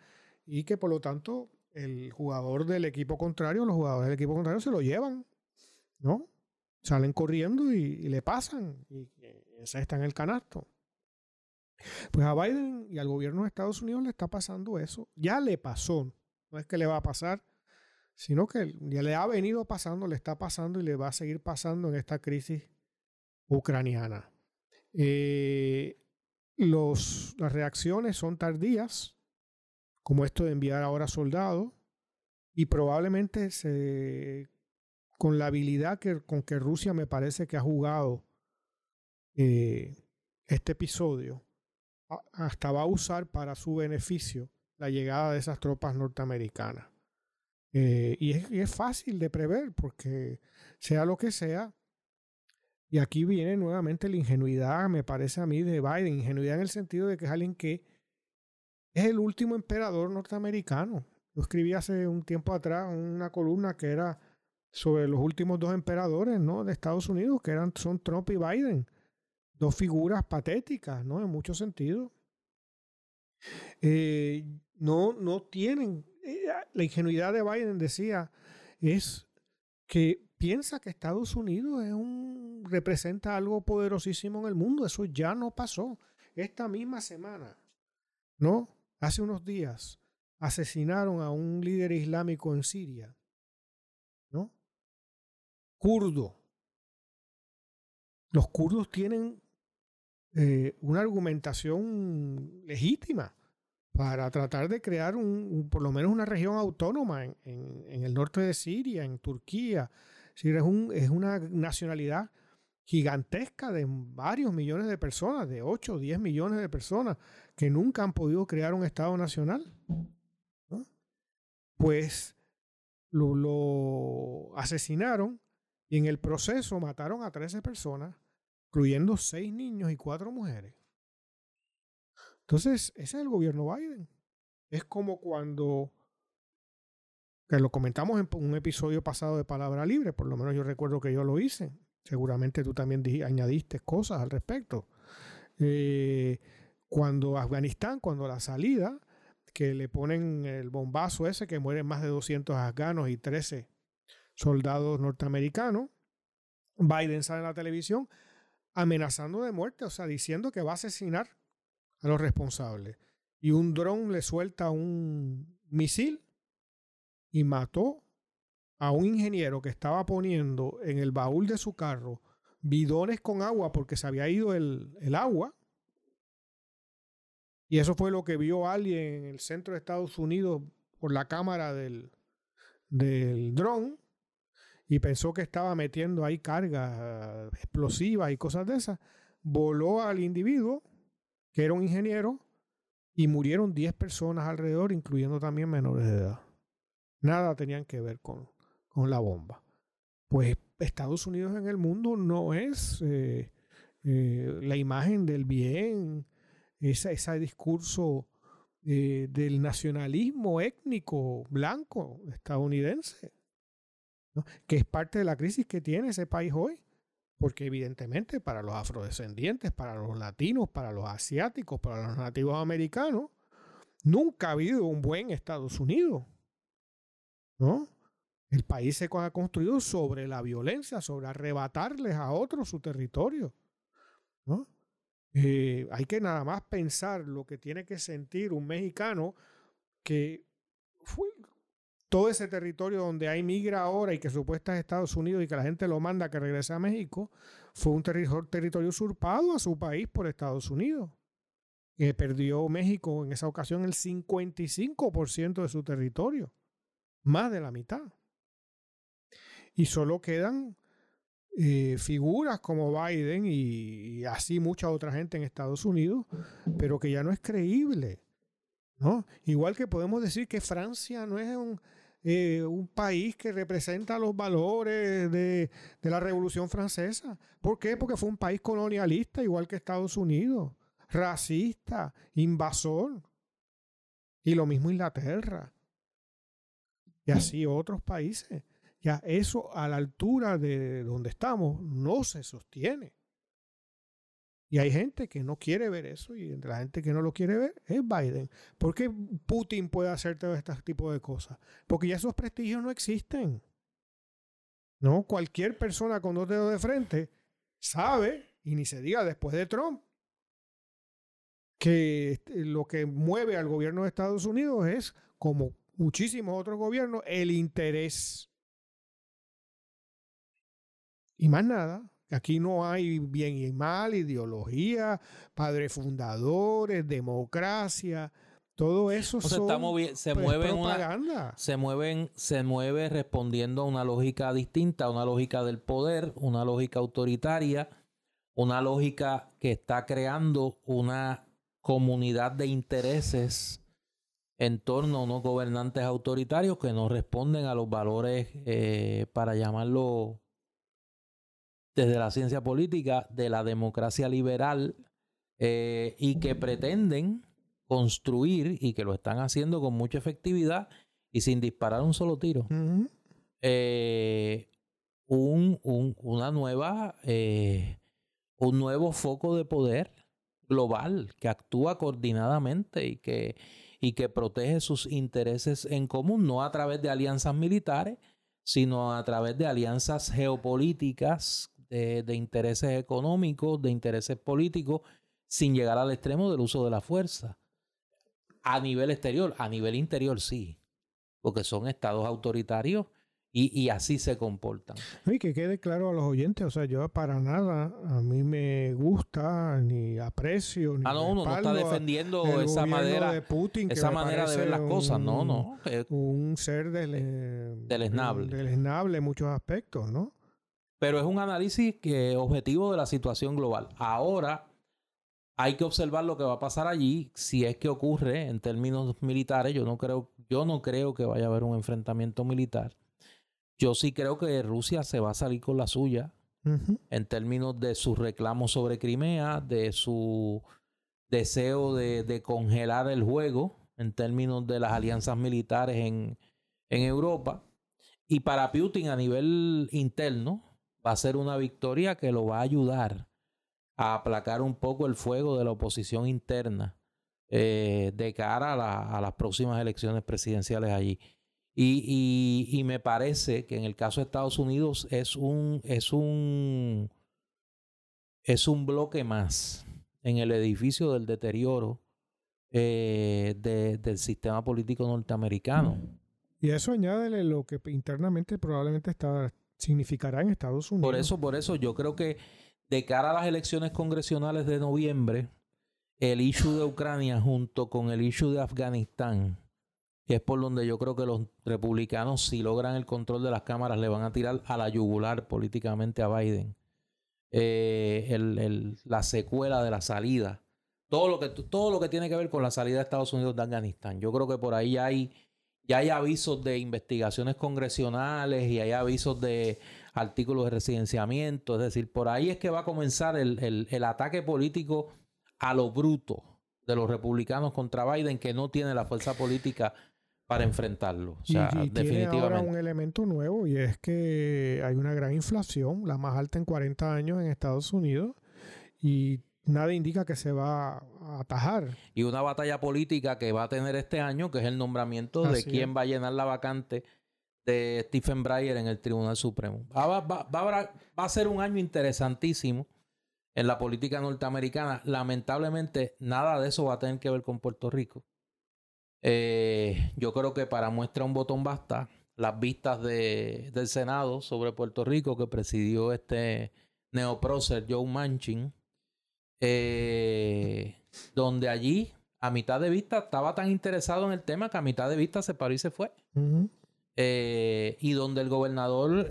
y que por lo tanto el jugador del equipo contrario, los jugadores del equipo contrario se lo llevan, ¿no? Salen corriendo y, y le pasan y, y ese está en el canasto. Pues a Biden y al gobierno de Estados Unidos le está pasando eso. Ya le pasó. No es que le va a pasar, sino que ya le ha venido pasando, le está pasando y le va a seguir pasando en esta crisis ucraniana. Eh, los, las reacciones son tardías, como esto de enviar ahora soldados, y probablemente se, con la habilidad que, con que Rusia me parece que ha jugado eh, este episodio, hasta va a usar para su beneficio la llegada de esas tropas norteamericanas. Eh, y, es, es fácil de prever porque sea lo que sea, y aquí viene nuevamente la ingenuidad, me parece a mí, de Biden, ingenuidad en el sentido de que es alguien que es el último emperador norteamericano. Yo escribí hace un tiempo atrás una columna que era sobre los últimos dos emperadores ¿no? de Estados Unidos, que eran, son Trump y Biden. Dos figuras patéticas, ¿no? En muchos sentidos. Eh, no, no tienen. eh, la ingenuidad de Biden, decía, es que piensa que Estados Unidos es un, representa algo poderosísimo en el mundo. Eso ya no pasó. Esta misma semana, ¿no? Hace unos días, asesinaron a un líder islámico en Siria, ¿no? Kurdo. Los kurdos tienen eh, una argumentación legítima para tratar de crear un, por lo menos una región autónoma en, el norte de Siria, en Turquía. Siria es, un, es una nacionalidad gigantesca de varios millones de personas, de 8 o 10 millones de personas que nunca han podido crear un Estado nacional. Pues lo, lo, asesinaron y en el proceso mataron a 13 personas, incluyendo 6 niños y 4 mujeres. Entonces, ese es el gobierno Biden. Es como cuando, que lo comentamos en un episodio pasado de Palabra Libre, por lo menos yo recuerdo que yo lo hice. Seguramente tú también añadiste cosas al respecto. Eh, cuando Afganistán, cuando la salida, que le ponen el bombazo ese, que mueren más de 200 afganos y 13 soldados norteamericanos, Biden sale en la televisión amenazando de muerte, o sea, diciendo que va a asesinar a los responsables. Y un dron le suelta un misil y mató a un ingeniero que estaba poniendo en el baúl de su carro bidones con agua porque se había ido el, el agua. Y eso fue lo que vio alguien en el centro de Estados Unidos por la cámara del, del dron y pensó que estaba metiendo ahí cargas explosivas y cosas de esas. Voló al individuo que era un ingeniero, y murieron 10 personas alrededor, incluyendo también menores de edad. Nada tenían que ver con, con la bomba. Pues Estados Unidos en el mundo no es eh, eh, la imagen del bien, esa, ese discurso eh, del nacionalismo étnico blanco estadounidense, que es parte de la crisis que tiene ese país hoy. Porque evidentemente para los afrodescendientes, para los latinos, para los asiáticos, para los nativos americanos, nunca ha habido un buen Estados Unidos. ¿No? El país se ha construido sobre la violencia, sobre arrebatarles a otros su territorio. ¿no? Eh, hay que nada más pensar lo que tiene que sentir un mexicano que fue, todo ese territorio donde hay migra ahora y que supuesta es Estados Unidos y que la gente lo manda que regrese a México, fue un territorio usurpado a su país por Estados Unidos. Que perdió México en esa ocasión el 55% de su territorio, más de la mitad. Y solo quedan eh, figuras como Biden y, y así mucha otra gente en Estados Unidos, pero que ya no es creíble. ¿no? Igual que podemos decir que Francia no es un, eh, un país que representa los valores de, de, la Revolución Francesa. ¿Por qué? Porque fue un país colonialista, igual que Estados Unidos, racista, invasor. Y lo mismo Inglaterra. Y así otros países. Ya eso a la altura de donde estamos no se sostiene. Y hay gente que no quiere ver eso y entre la gente que no lo quiere ver es Biden. ¿Por qué Putin puede hacer todo este tipo de cosas? Porque ya esos prestigios no existen. ¿No? Cualquier persona con dos dedos de frente sabe, y ni se diga después de Trump, que este, lo que mueve al gobierno de Estados Unidos es, como muchísimos otros gobiernos, el interés. Y más nada, Aquí no hay bien y mal, ideología, padres fundadores, democracia. Todo eso se, pues, mueven propaganda. se mueven, se mueve respondiendo a una lógica distinta, una lógica del poder, una lógica autoritaria, una lógica que está creando una comunidad de intereses en torno a unos gobernantes autoritarios que no responden a los valores, eh, para llamarlo desde la ciencia política de la democracia liberal eh, y que pretenden construir y que lo están haciendo con mucha efectividad y sin disparar un solo tiro. Eh, un, un, una nueva, eh, un nuevo foco de poder global que actúa coordinadamente y que, y que protege sus intereses en común, no a través de alianzas militares, sino a través de alianzas geopolíticas de, intereses económicos, de intereses políticos, sin llegar al extremo del uso de la fuerza. a nivel exterior, a nivel interior sí, porque son estados autoritarios y, así se comportan. Y que quede claro a los oyentes, o sea, yo para nada, a mí me gusta, ni aprecio, ni Ah, no, uno no está defendiendo esa manera de Putin, esa manera de ver las cosas, no, no. Un ser del, deleznable. Deleznable en muchos aspectos, ¿no? Pero es un análisis que objetivo de la situación global. Ahora hay que observar lo que va a pasar allí, si es que ocurre en términos militares. Yo no creo, yo no creo que vaya a haber un enfrentamiento militar yo sí creo que Rusia se va a salir con la suya en términos de sus reclamos sobre Crimea, de su deseo de, congelar el juego en términos de las alianzas militares en, en Europa. Y para Putin a nivel interno va a ser una victoria que lo va a ayudar a aplacar un poco el fuego de la oposición interna eh, de cara a, las próximas elecciones presidenciales allí. Y, me parece que en el caso de Estados Unidos es un, es un, es un bloque más en el edificio del deterioro eh, del sistema político norteamericano. Y eso añade lo que internamente probablemente está, significará en Estados Unidos. Por eso, por eso yo creo que de cara a las elecciones congresionales de noviembre, el issue de Ucrania junto con el issue de Afganistán que es por donde yo creo que los republicanos, si logran el control de las cámaras, le van a tirar a la yugular políticamente a Biden. Eh, la secuela de la salida. Todo lo, que, todo lo que tiene que ver con la salida de Estados Unidos de Afganistán. Yo creo que por ahí hay, ya hay avisos de investigaciones congresionales y hay avisos de artículos de residenciamiento. Es decir, por ahí es que va a comenzar el, el ataque político a lo bruto de los republicanos contra Biden, que no tiene la fuerza política para enfrentarlo. O sea, y, Tiene ahora un elemento nuevo y es que hay una gran inflación, la más alta en 40 años en Estados Unidos, y nada indica que se va a atajar. Y una batalla política que va a tener este año, que es el nombramiento de quién va a llenar la vacante de Stephen Breyer en el Tribunal Supremo. Va, va, va, a ser un año interesantísimo en la política norteamericana. Lamentablemente, nada de eso va a tener que ver con Puerto Rico. Eh, yo creo que para muestra un botón basta las vistas de, del Senado sobre Puerto Rico que presidió este neoprócer Joe Manchin, eh, donde allí a mitad de vista estaba tan interesado en el tema que a mitad de vista se paró y se fue. Eh, y donde el gobernador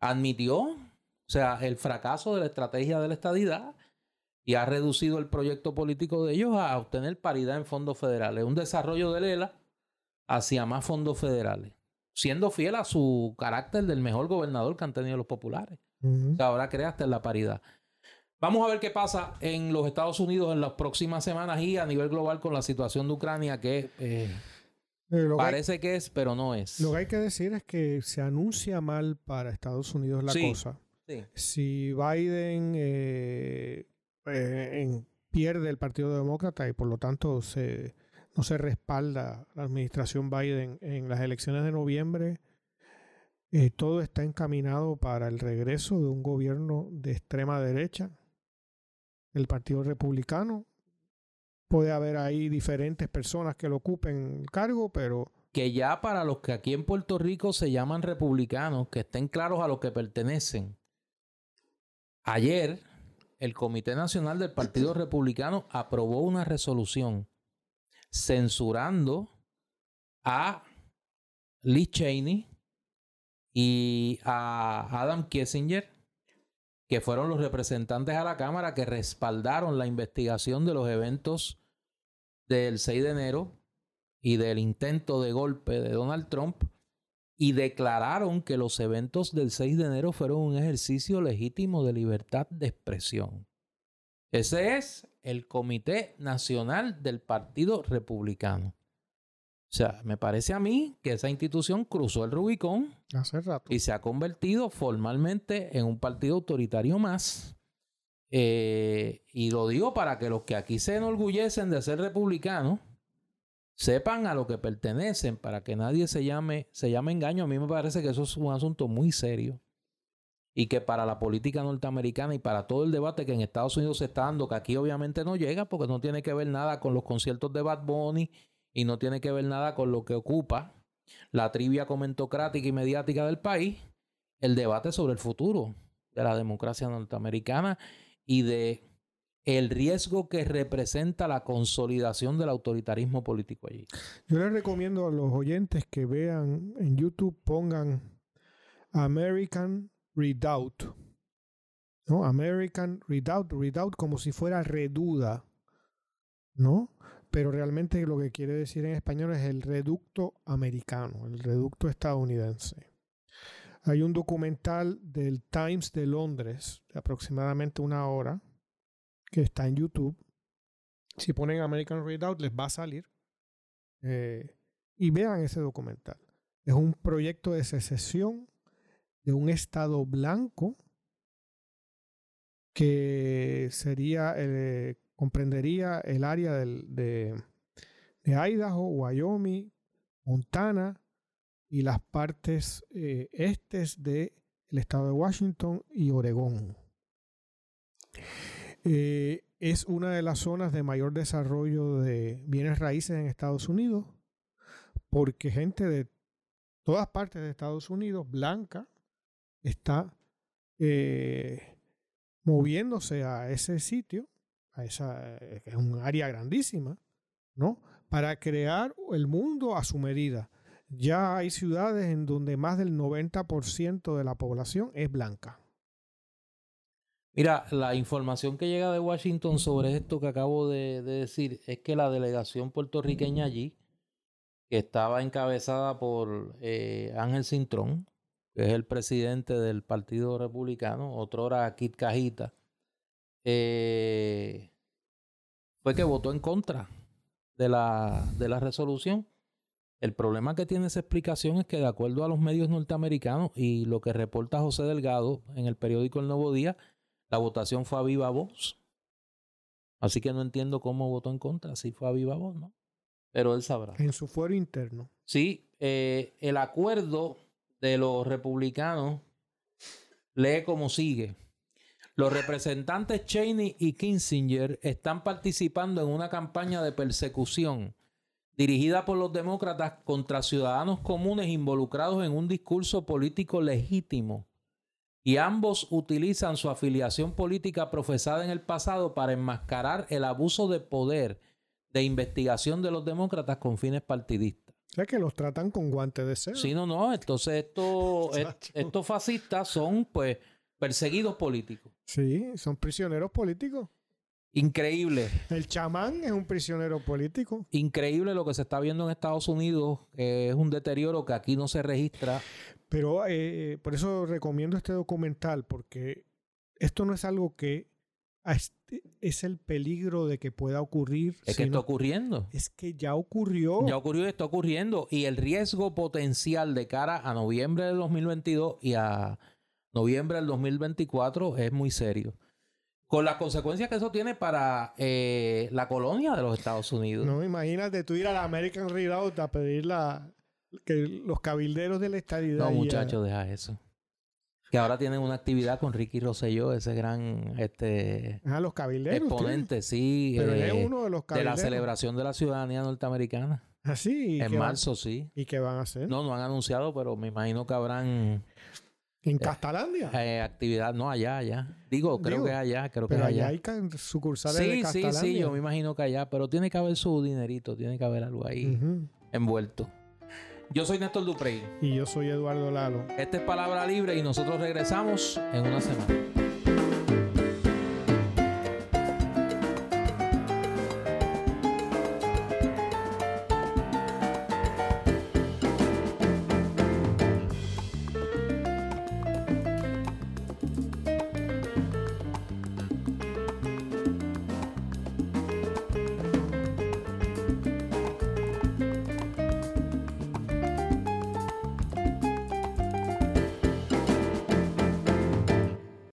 admitió, o sea, el fracaso de la estrategia de la estadidad y ha reducido el proyecto político de ellos a obtener paridad en fondos federales. Un desarrollo de Lela hacia más fondos federales, siendo fiel a su carácter del mejor gobernador que han tenido los populares. ahora crea hasta la paridad. Vamos a ver qué pasa en los Estados Unidos en las próximas semanas y a nivel global con la situación de Ucrania que eh, eh, parece que, es, pero no es. Lo que hay que decir es que se anuncia mal para Estados Unidos la cosa. Si Biden eh, eh, pierde el Partido Demócrata y por lo tanto se, no se respalda la administración Biden en las elecciones de noviembre, eh, todo está encaminado para el regreso de un gobierno de extrema derecha, el Partido Republicano. Puede haber ahí diferentes personas que lo ocupen el cargo, pero... Que ya para los que aquí en Puerto Rico se llaman republicanos, que estén claros a lo que pertenecen. Ayer el Comité Nacional del Partido Republicano aprobó una resolución censurando a Lee Cheney y a Adam Kissinger, que fueron los representantes a la Cámara que respaldaron la investigación de los eventos del 6 de enero y del intento de golpe de Donald Trump y declararon que los eventos del 6 de enero fueron un ejercicio legítimo de libertad de expresión. Ese es el Comité Nacional del Partido Republicano. O sea, me parece a mí que esa institución cruzó el Rubicón Hace rato. y se ha convertido formalmente en un partido autoritario más. Eh, y lo digo para que los que aquí se enorgullecen de ser republicanos, sepan a lo que pertenecen para que nadie se llame, se llame engaño. A mí me parece que eso es un asunto muy serio. y que para la política norteamericana y para todo el debate que en Estados Unidos se está dando, que aquí obviamente no llega porque no tiene que ver nada con los conciertos de Bad Bunny y no tiene que ver nada con lo que ocupa la trivia comentocrática y mediática del país, el debate sobre el futuro de la democracia norteamericana y de el riesgo que representa la consolidación del autoritarismo político allí. Yo les recomiendo a los oyentes que vean en YouTube, pongan American Redoubt. ¿No? American Redoubt, Redoubt como si fuera reduda. ¿No? Pero realmente lo que quiere decir en español es el reducto americano, el reducto estadounidense. Hay un documental del Times de Londres, de aproximadamente una hora, que está en YouTube. Si ponen American Redoubt les va a salir. Eh, y vean ese documental. Es un proyecto de secesión de un estado blanco que sería, eh, comprendería el área de, de, Idaho, Wyoming, Montana y las partes eh, estes del estado de Washington y Oregón. Eh, es una de las zonas de mayor desarrollo de bienes raíces en Estados Unidos, porque gente de todas partes de Estados Unidos, blanca, está eh, moviéndose a ese sitio, esa, eh, es un área grandísima, ¿no? Para crear el mundo a su medida. Ya hay ciudades en donde más del 90% de la población es blanca. Mira, la información que llega de Washington sobre esto que acabo de, decir es que la delegación puertorriqueña allí, que estaba encabezada por eh, Ángel Cintrón, que es el presidente del Partido Republicano, otro era Kit Cajita, eh, fue que votó en contra de la, de la resolución. El problema que tiene esa explicación es que de acuerdo a los medios norteamericanos y lo que reporta José Delgado en el periódico El Nuevo Día, la votación fue a viva voz. Así que no entiendo cómo votó en contra, si fue a viva voz, ¿no? Pero él sabrá. En su fuero interno. Sí, eh, el acuerdo de los republicanos lee como sigue. Los representantes Cheney y Kissinger están participando en una campaña de persecución dirigida por los demócratas contra ciudadanos comunes involucrados en un discurso político legítimo y ambos utilizan su afiliación política profesada en el pasado para enmascarar el abuso de poder de investigación de los demócratas con fines partidistas. O sea que los tratan con guantes de seda. Sí, no, no. Entonces estos, estos fascistas son pues perseguidos políticos. Sí, son prisioneros políticos. Increíble. El chamán es un prisionero político. Increíble lo que se está viendo en Estados Unidos. es un deterioro que aquí no se registra. Pero eh, por eso recomiendo este documental, porque esto no es algo que es el peligro de que pueda ocurrir. Es que está ocurriendo. Es que ya ocurrió. Ya ocurrió y está ocurriendo. Y el riesgo potencial de cara a noviembre del 2022 y a noviembre del 2024 es muy serio con las consecuencias que eso tiene para eh, la colonia de los Estados Unidos. No, imagínate tú ir a la American Redoubt a pedir la, que los cabilderos de la estadidad. No, muchachos, deja eso. Que ahora tienen una actividad con Ricky Rosselló, ese gran este ah, los cabilderos, exponente, sí, Pero es eh, uno de los de la celebración de la ciudadanía norteamericana. Ah, sí. En marzo, sí. ¿Y qué van a hacer? No, no han anunciado, pero me imagino que habrán ¿En Castalandia? Eh, actividad, no, allá, allá. Digo, creo que allá, creo que allá. hay sucursales sí, de Castalandia. Sí, sí, yo me imagino que allá, pero tiene que haber su dinerito, tiene que haber algo ahí envuelto. Yo soy Néstor Duprey. Y yo soy Eduardo Lalo. Esta es Palabra Libre y nosotros regresamos en una semana.